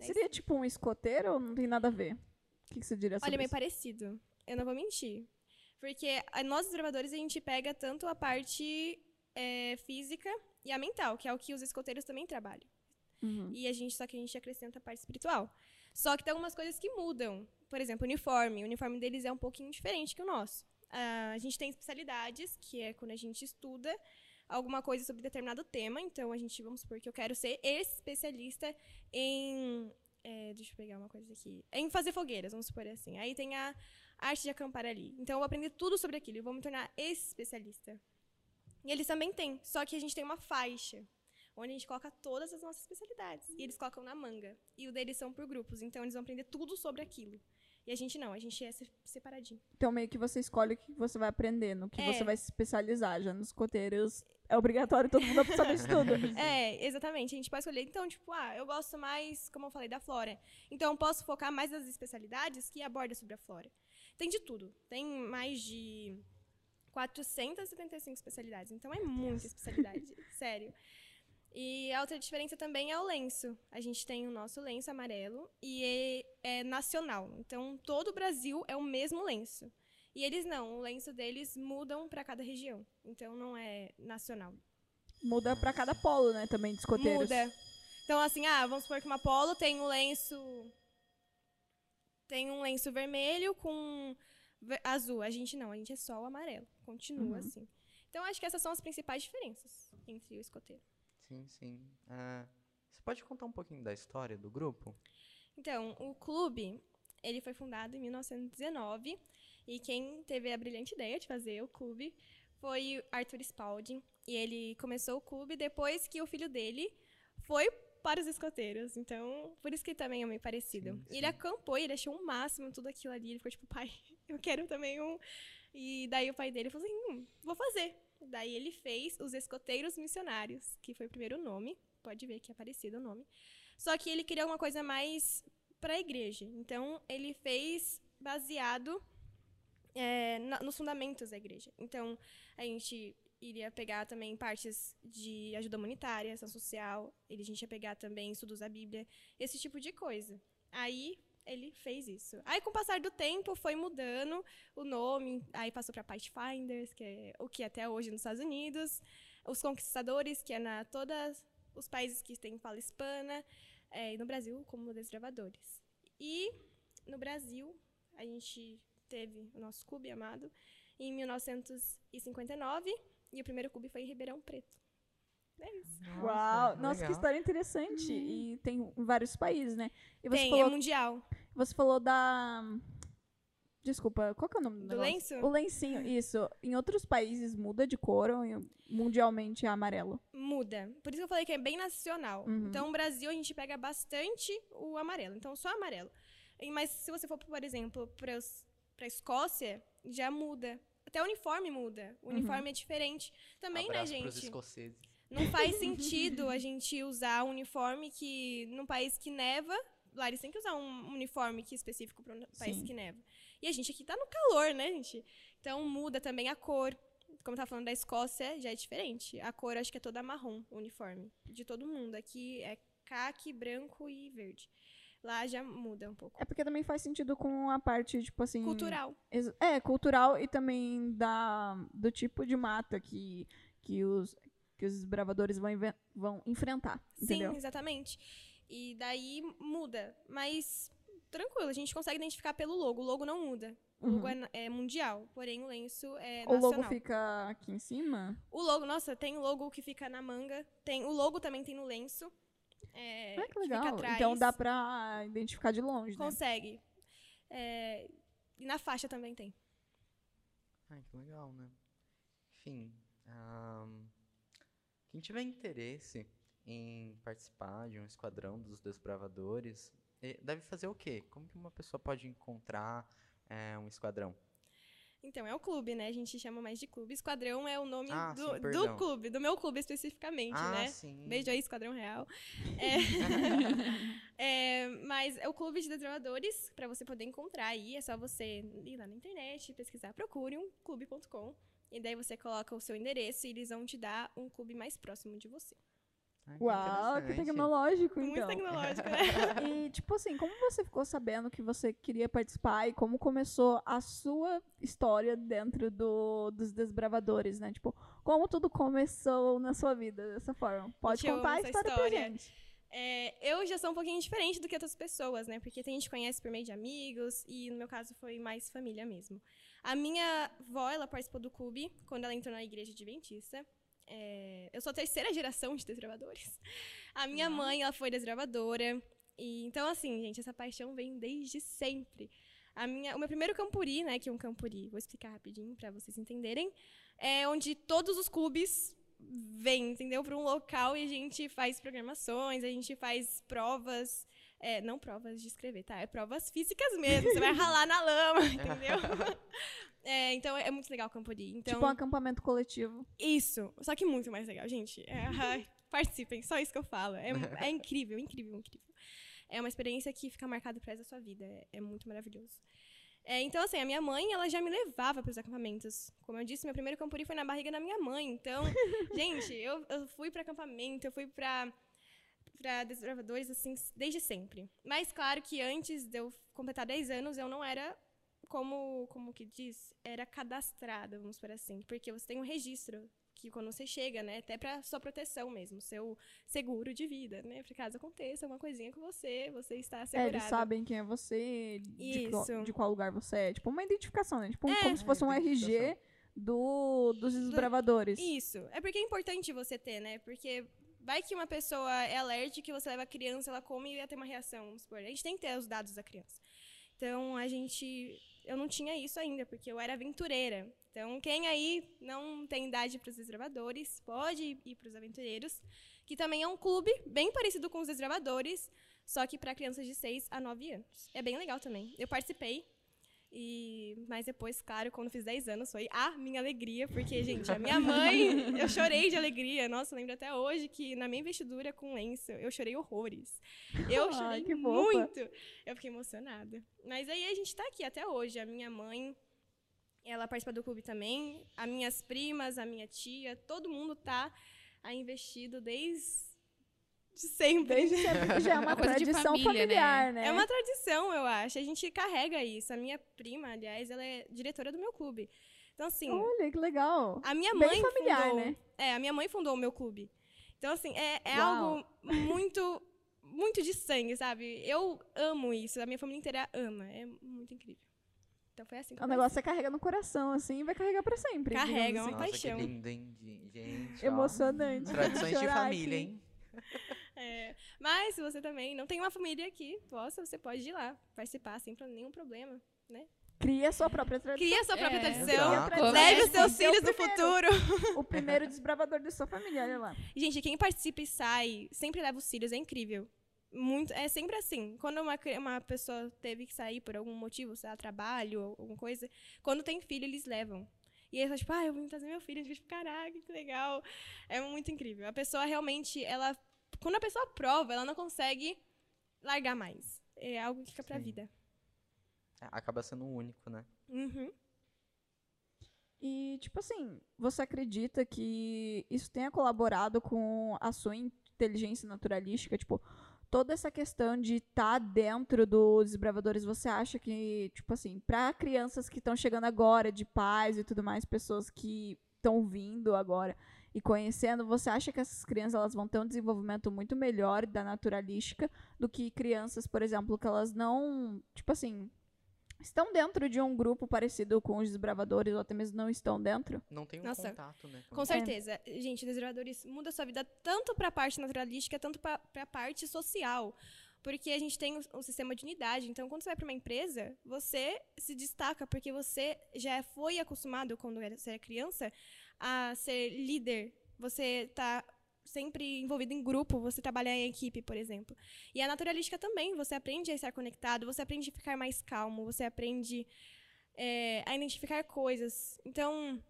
É Seria tipo um escoteiro ou não tem nada a ver? O que, que você diria sobre Olha, é meio isso? parecido. Eu não vou mentir. Porque a- nós, os gravadores, a gente pega tanto a parte é, física e a mental, que é o que os escoteiros também trabalham. Uhum. E a gente, só que a gente acrescenta a parte espiritual. Só que tem algumas coisas que mudam. Por exemplo, o uniforme. O uniforme deles é um pouquinho diferente que o nosso. Ah, a gente tem especialidades, que é quando a gente estuda alguma coisa sobre determinado tema. Então, a gente, vamos supor que eu quero ser especialista em. é, deixa eu pegar uma coisa aqui. Em fazer fogueiras, vamos supor assim. Aí tem a arte de acampar ali. Então, eu vou aprender tudo sobre aquilo e vou me tornar especialista. E eles também têm, só que a gente tem uma faixa onde a gente coloca todas as nossas especialidades. E eles colocam na manga. E o deles são por grupos, então eles vão aprender tudo sobre aquilo. E a gente não, a gente é se- separadinho. Então meio que você escolhe o que você vai aprender, no que É. você vai se especializar. Já nos escoteiros é obrigatório todo mundo saber de tudo. É, exatamente. A gente pode escolher. Então, tipo, ah, eu gosto mais, como eu falei, da flora. Então, eu posso focar mais nas especialidades que abordam sobre a flora. Tem de tudo. Tem mais de 475 especialidades. Então, é muita especialidade. sério. E a outra diferença também é o lenço. A gente tem o nosso lenço amarelo e é, é nacional. Então, todo o Brasil é o mesmo lenço. E eles não, o lenço deles mudam para cada região. Então, não é nacional. Muda pra cada polo, né, também de escoteiros. Muda. Então, assim, ah, vamos supor que uma polo tem um lenço. Tem um lenço vermelho com azul. A gente não, a gente é só o amarelo. Continua Uhum. assim. Então, acho que essas são as principais diferenças entre o escoteiro. Sim, sim. Ah, você pode contar um pouquinho da história do grupo? Então, o clube, ele foi fundado em 1919 e quem teve a brilhante ideia de fazer o clube foi Arthur Spalding. E ele começou o clube depois que o filho dele foi para os escoteiros. Então, por isso que também é meio parecido. Sim, E ele sim. acampou, e ele achou o máximo tudo aquilo ali. Ele ficou tipo, pai, eu quero também um. E daí o pai dele falou assim: hum, vou fazer. Daí ele fez os Escoteiros Missionários, que foi o primeiro nome. Pode ver que é parecido o nome. Só que ele queria uma coisa mais para a igreja. Então, ele fez baseado é, na- nos fundamentos da igreja. Então, a gente iria pegar também partes de ajuda humanitária, ação social, a gente ia pegar também estudos da Bíblia, esse tipo de coisa. Aí, ele fez isso. Aí, com o passar do tempo, foi mudando o nome, aí passou para Pathfinders, que é o que é até hoje nos Estados Unidos, os Conquistadores, que é na todos os países que têm fala hispana, é, e no Brasil, como Desbravadores. E no Brasil, a gente teve o nosso clube amado em 1959 e o primeiro clube foi em Ribeirão Preto. É isso. Uau! Nossa, que legal. história interessante. E tem em vários países, né? E você Tem, é falou, mundial. você falou da. Desculpa, qual que é o nome do, Do lenço? O lencinho, isso. Em outros países muda de cor ou mundialmente é amarelo? Muda. Por isso que eu falei que é bem nacional. Uhum. Então, no Brasil, a gente pega bastante o amarelo. Então, só amarelo. Mas se você for, por exemplo, para a Escócia, já muda. Até o uniforme muda. O Uhum. uniforme é diferente. Também, Abraço né, pros gente? escoceses. Não faz sentido a gente usar um uniforme que, num país que neva, eles têm que usar um uniforme que específico para um país Sim. que neva. E a gente aqui tá no calor, né, gente? Então muda também a cor. Como tá falando da Escócia, já é diferente. A cor acho que é toda marrom, o uniforme. De todo mundo. Aqui é caque, branco e verde. Lá já muda um pouco. É porque também faz sentido com a parte, tipo assim. Cultural. É, cultural e também da, do tipo de mata que, que, os, que os bravadores vão, vão enfrentar. Entendeu? Sim, exatamente. E daí muda. Mas tranquilo, a gente consegue identificar pelo logo. O logo não muda. O logo Uhum. é, é mundial, porém o lenço é O nacional. logo fica aqui em cima? O logo, nossa, tem o logo que fica na manga. Tem, o logo também tem no lenço. É, Ah, que Fica legal. atrás. Então dá pra identificar de longe, né? Consegue. É, e na faixa também tem. Ai, que legal, né? Enfim, ahn, quem tiver interesse em participar de um esquadrão dos desbravadores, eh, deve fazer o quê? Como que uma pessoa pode encontrar eh, um esquadrão? Então, é o clube, né? A gente chama mais de clube. Esquadrão é o nome Ah, do, sim, do clube, do meu clube especificamente, ah, né? sim. Beijo aí, Esquadrão Real. É, é, mas é o clube de desbravadores, pra você poder encontrar aí, é só você ir lá na internet, pesquisar, procure um clube.com. E daí você coloca o seu endereço e eles vão te dar um clube mais próximo de você. Ah, que Uau, que tecnológico, Muito então. tecnológico, né? E, tipo assim, como você ficou sabendo que você queria participar e como começou a sua história dentro do, dos desbravadores, né? Tipo, como tudo começou na sua vida dessa forma? Pode eu contar a essa história, pra história. gente. É, eu já sou um pouquinho diferente do que outras pessoas, né? Porque tem gente que conhece por meio de amigos e no meu caso foi mais família mesmo. A minha avó, ela participou do clube quando ela entrou na igreja adventista. É, eu sou a terceira geração de desbravadores. A minha Uau. mãe, ela foi desbravadora. E, então, assim, gente, essa paixão vem desde sempre. A minha, o meu primeiro campuri, né, que é um campuri, vou explicar rapidinho para vocês entenderem, é onde todos os clubes vêm, entendeu? Para um local e a gente faz programações, a gente faz provas, é, não provas de escrever, tá? É provas físicas mesmo. Você vai ralar na lama, entendeu? É, então é muito legal o campuri. Então, Tipo um acampamento coletivo. isso. Só que muito mais legal, gente. É, ai, participem, só isso que eu falo. É, é incrível, incrível, incrível. É uma experiência que fica marcada resto da sua vida. É, é muito maravilhoso. É, então, assim, a minha mãe, ela já me levava para os acampamentos. Como eu disse, meu primeiro campuri foi na barriga da minha mãe. Então, gente, eu, eu fui para acampamento, eu fui para para desbravadores, assim, desde sempre. Mas, claro que antes de eu completar 10 anos, eu não era, como, como que diz, era cadastrada, vamos por assim. Porque você tem um registro que quando você chega, né, até para sua proteção mesmo, seu seguro de vida, né, para caso aconteça alguma coisinha com você, você está É, assegurado. eles sabem quem é você, de, qual- de qual lugar você é. Tipo, uma identificação, né? Tipo, É. como se fosse um É, RG do, dos desbravadores. Isso. É porque é importante você ter, né? Porque vai que uma pessoa é alérgica e você leva a criança, ela come e ia ter uma reação, vamos supor. A gente tem que ter os dados da criança. Então, a gente... Eu não tinha isso ainda, porque eu era aventureira. Então, quem aí não tem idade para os desbravadores, pode ir para os aventureiros, que também é um clube bem parecido com os desbravadores, só que para crianças de 6 a 9 anos. É bem legal também. Eu participei, e, mas depois, claro, quando fiz 10 anos, foi a minha alegria, porque, gente, a minha mãe, eu chorei de alegria. Nossa, lembro até hoje que na minha investidura com lenço, eu chorei horrores. Eu chorei muito. Eu fiquei emocionada. Mas aí a gente tá aqui até hoje. A minha mãe, ela participa do clube também. As minhas primas, a minha tia, todo mundo tá investido desde sempre. Desde sempre já é uma Uma coisa de tradição família, né? familiar, né? É uma tradição, eu acho. A gente carrega isso. A minha prima, aliás, ela é diretora do meu clube. Então, assim, Olha, que legal. a minha bem mãe familiar, fundou, né? É, a minha mãe fundou o meu clube. Então, assim, é, é algo muito, muito de sangue, sabe? Eu amo isso. A minha família inteira ama. É muito incrível. Então foi assim que O negócio você carrega no coração, assim, e vai carregar pra sempre. Carrega, é uma Nossa, paixão. que lindo, hein? de- Gente, assim. ó. Emocionante. Tradições de família, aqui. hein? É, mas se você também não tem uma família aqui, possa, você pode ir lá participar sem pro- nenhum problema. Cria a sua própria tradição. Cria sua própria É. tradição. Leve os seus seu filhos no primeiro. futuro. O primeiro desbravador da sua família, olha lá. Gente, quem participa e sai, sempre leva os filhos, é incrível. Muito, é sempre assim. Quando uma, uma pessoa teve que sair por algum motivo, sei lá, trabalho ou alguma coisa, quando tem filho, eles levam. E aí, tipo, ah, eu vim trazer meu filho. A gente fica, tipo, caraca, que legal. É muito incrível. A pessoa realmente, ela. Quando a pessoa prova, ela não consegue largar mais. É algo que fica pra Sim. vida. É, Acaba sendo único, né? Uhum. E, tipo assim, você acredita que isso tenha colaborado com a sua inteligência naturalística? Tipo, toda essa questão de estar dentro dos desbravadores, você acha que, tipo assim, para crianças que estão chegando agora, de pais e tudo mais, pessoas que estão vindo agora e conhecendo, você acha que essas crianças elas vão ter um desenvolvimento muito melhor da naturalística do que crianças, por exemplo, que elas não, tipo assim, estão dentro de um grupo parecido com os desbravadores ou até mesmo não estão dentro? Não tem um Nossa, contato, né? Com certeza. Gente, desbravadores muda a sua vida tanto pra parte naturalística, tanto pra, pra parte social. Porque a gente tem o sistema de unidade. Então, quando você vai pra uma empresa, você se destaca porque você já foi acostumado, quando você era criança, a ser líder. Você tá sempre envolvido em grupo, você trabalhar em equipe, por exemplo. E a naturalística também, você aprende a estar conectado, você aprende a ficar mais calmo, você aprende é, a identificar coisas. Então,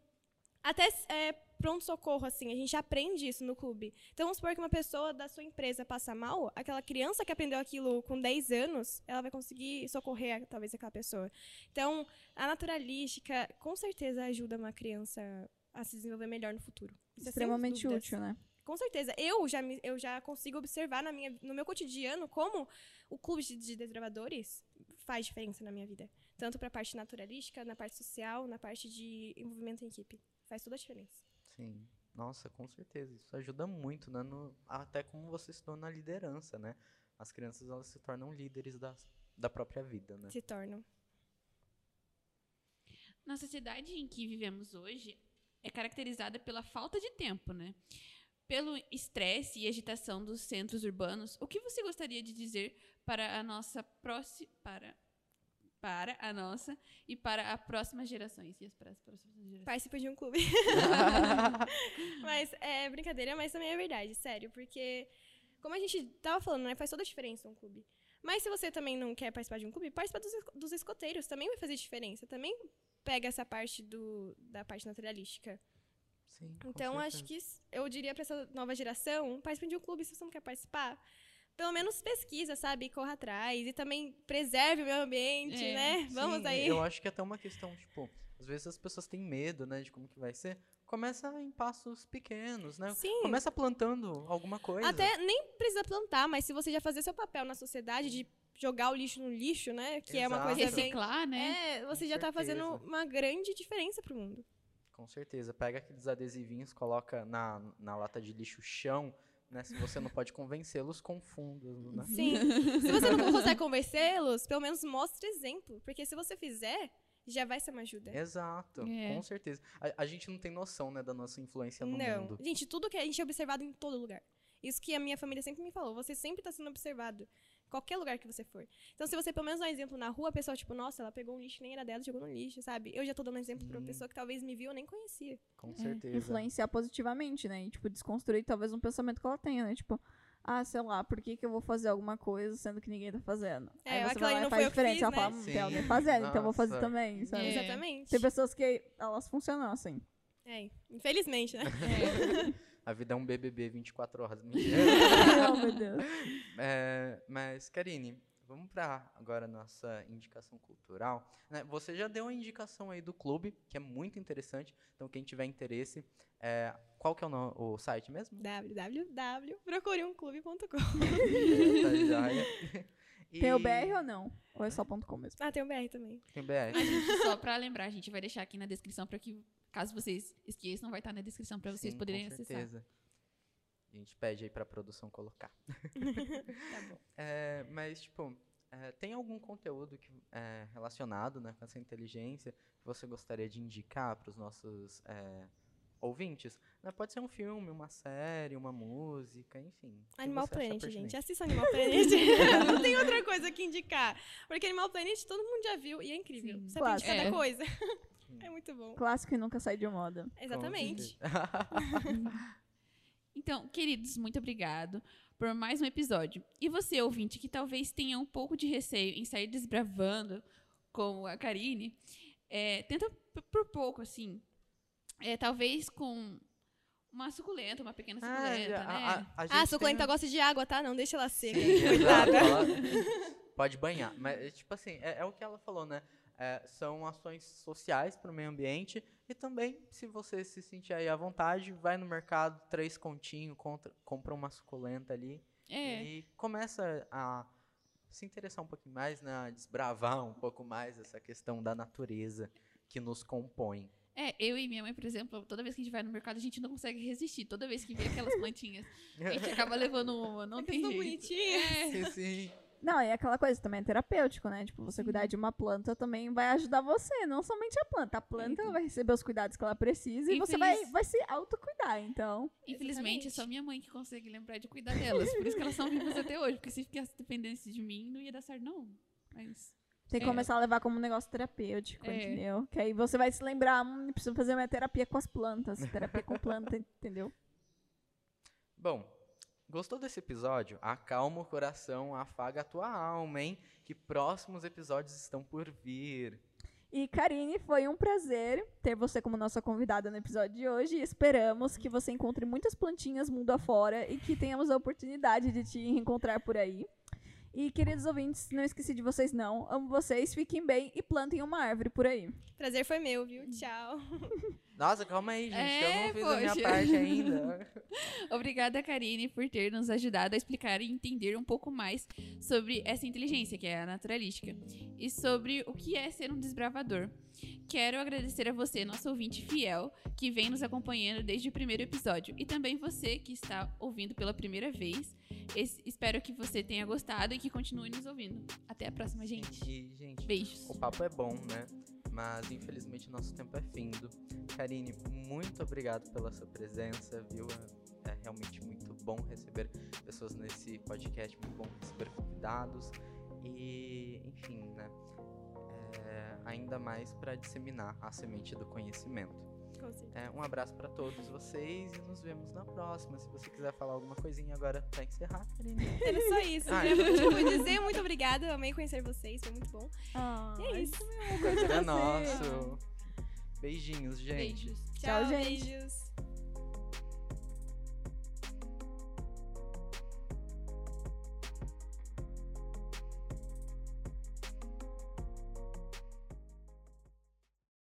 até é, pronto-socorro, assim, a gente aprende isso no clube. Então, vamos supor que uma pessoa da sua empresa passa mal, aquela criança que aprendeu aquilo com 10 anos, ela vai conseguir socorrer, talvez, aquela pessoa. Então, a naturalística, com certeza, ajuda uma criança a se desenvolver melhor no futuro. Isso é Extremamente dúvidas. útil, né? Com certeza. Eu já, me- eu já consigo observar na minha, no meu cotidiano como o clube de, de desbravadores faz diferença na minha vida. Tanto para a parte naturalística, na parte social, na parte de envolvimento em equipe. Faz toda a diferença. Sim. Nossa, com certeza. Isso ajuda muito, né? no- até como você se torna na liderança, né? As crianças elas se tornam líderes das, da própria vida, né? Se tornam. Na sociedade em que vivemos hoje é caracterizada pela falta de tempo, né? Pelo estresse e agitação dos centros urbanos, o que você gostaria de dizer para a nossa próxima para para a nossa e para as próximas gerações e as próximas gerações? Participa de um clube. mas é brincadeira, mas também é verdade, sério. Porque, como a gente tava falando, né? Faz toda a diferença um clube. Mas se você também não quer participar de um clube, participa dos, dos escoteiros. Também vai fazer diferença. Também pega essa parte do, da parte naturalística. Sim, Então, acho que eu diria pra essa nova geração, participe de um clube se você não quer participar. Pelo menos pesquisa, sabe? Corra atrás. E também preserve o meio ambiente, É, né? Vamos Sim, aí. Eu acho que é até uma questão, tipo, às vezes as pessoas têm medo, né, de como que vai ser. Começa em passos pequenos, né? Sim. Começa plantando alguma coisa. Até nem precisa plantar, mas se você já fazer seu papel na sociedade de jogar o lixo no lixo, né? Que é uma Exato. coisa bem. Reciclar, né? É, você Com já tá fazendo uma grande diferença pro mundo. Com certeza. Pega aqueles adesivinhos, coloca na, na lata de lixo chão, né? Se você não pode convencê-los, confunda-los, né? Sim. se você não consegue convencê-los, pelo menos mostre exemplo. Porque se você fizer, já vai ser uma ajuda. Exato, É. com certeza. A, a gente não tem noção, né, da nossa influência no não. mundo. Gente, tudo que a gente é observado em todo lugar. Isso que a minha família sempre me falou. Você sempre tá sendo observado. Qualquer lugar que você for. Então, se você pelo menos dá um exemplo na rua, a pessoa, tipo, nossa, ela pegou um lixo nem era dela e jogou no lixo, sabe? Eu já tô dando um exemplo pra uma Sim. pessoa que talvez me viu eu nem conhecia. Com certeza. Influenciar positivamente, né? E, tipo, desconstruir talvez um pensamento que ela tenha, né? Tipo, ah, sei lá, por que, que eu vou fazer alguma coisa sendo que ninguém tá fazendo? É, Aí você vai lá e não faz diferente. fiz, ela né? fala, hum, tem Sim, alguém fazendo, então eu vou fazer nossa. também, sabe? É. Exatamente. Tem pessoas que elas funcionam assim. É, infelizmente, né? A vida é um BBB 24 horas. Oh, meu Deus. É, mas, Karine, vamos para agora a nossa indicação cultural. né? Você já deu a indicação aí do clube, que é muito interessante. Então, quem tiver interesse, é, qual que é o, no- o site mesmo? www.procureumclube.com Tá joia. E- Tem o BR ou não? Ou é só ponto .com mesmo? Ah, tem o BR também. Tem BR. A gente, só pra lembrar, a gente vai deixar aqui na descrição para que, caso vocês esqueçam, vai estar na descrição para vocês Sim, poderem com acessar. certeza. A gente pede aí pra produção colocar. Tá bom. É, mas, tipo, é, tem algum conteúdo que, é, relacionado né, com essa inteligência que você gostaria de indicar para os nossos é, ouvintes? Né, pode ser um filme, uma série, uma música, enfim. Animal Planet, gente. Assista Animal Planet. Não tem outra coisa que indicar. Porque Animal Planet todo mundo já viu e é incrível. Sim. Você aprende cada É. coisa. É muito bom. Clássico e nunca sai de moda. Exatamente. Então, queridos, muito obrigado por mais um episódio. E você, ouvinte, que talvez tenha um pouco de receio em sair desbravando como a Karine, é, tenta por pouco, assim. É, talvez com uma suculenta, uma pequena Ah, suculenta, já- né? a- a- a Ah, a suculenta tem- gosta de água, tá? Não deixa ela seca. Exato, ela- Pode banhar. Mas, é, tipo assim, é, é o que ela falou, né? É, são ações sociais para o meio ambiente e também, se você se sentir aí à vontade, vai no mercado, três continhos, contra- compra uma suculenta ali É. e começa a se interessar um pouquinho mais, né? A desbravar um pouco mais essa questão da natureza que nos compõe. É, eu e minha mãe, por exemplo, toda vez que a gente vai no mercado, a gente não consegue resistir. Toda vez que vê aquelas plantinhas, a gente acaba levando uma, não Porque tem jeito. bonitinhas. É. sim, sim. Não, e aquela coisa também é terapêutico, né? Tipo, você cuidar de uma planta também vai ajudar você, não somente a planta. A planta vai receber os cuidados que ela precisa e você vai, Infeliz- vai se autocuidar, então. Infelizmente, é só minha mãe que consegue lembrar de cuidar delas. Por isso que elas são vivas até hoje. Porque se ficasse dependente de mim, não ia dar certo, não. Mas. Tem que É. começar a levar como um negócio terapêutico, É. entendeu? Que aí você vai se lembrar, hum, preciso fazer minha terapia com as plantas. Terapia com planta, entendeu? Bom, gostou desse episódio? Acalma o coração, afaga a tua alma, hein? Que próximos episódios estão por vir. E Karine, foi um prazer ter você como nossa convidada no episódio de hoje. Esperamos que você encontre muitas plantinhas mundo afora e que tenhamos a oportunidade de te encontrar por aí. E, queridos ouvintes, não esqueci de vocês não. Amo vocês, fiquem bem e plantem uma árvore por aí. Prazer foi meu, viu? Tchau. Nossa, calma aí, gente. É, eu não fiz a minha poxa. parte ainda. Obrigada, Karine, por ter nos ajudado a explicar e entender um pouco mais sobre essa inteligência, que é a naturalística, e sobre o que é ser um desbravador. Quero agradecer a você, nosso ouvinte fiel, que vem nos acompanhando desde o primeiro episódio, e também você que está ouvindo pela primeira vez. Esse- espero que você tenha gostado e que continue nos ouvindo. Até a próxima, gente. E, gente, Beijos. o papo é bom, né? Mas infelizmente nosso tempo é findo. Karine, muito obrigado pela sua presença, viu? É, é realmente muito bom receber pessoas nesse podcast, muito bom receber convidados e, enfim, né? É, ainda mais para disseminar a semente do conhecimento. Com certeza. É, um abraço para todos vocês e nos vemos na próxima. Se você quiser falar alguma coisinha agora pra encerrar, Karine. Era só isso. Ah, eu tipo, dizer muito obrigada. Amei conhecer vocês, foi muito bom. Ah, E é isso. É você. nosso. Beijinhos, gente. Beijos. Tchau, Tchau, gente. beijos.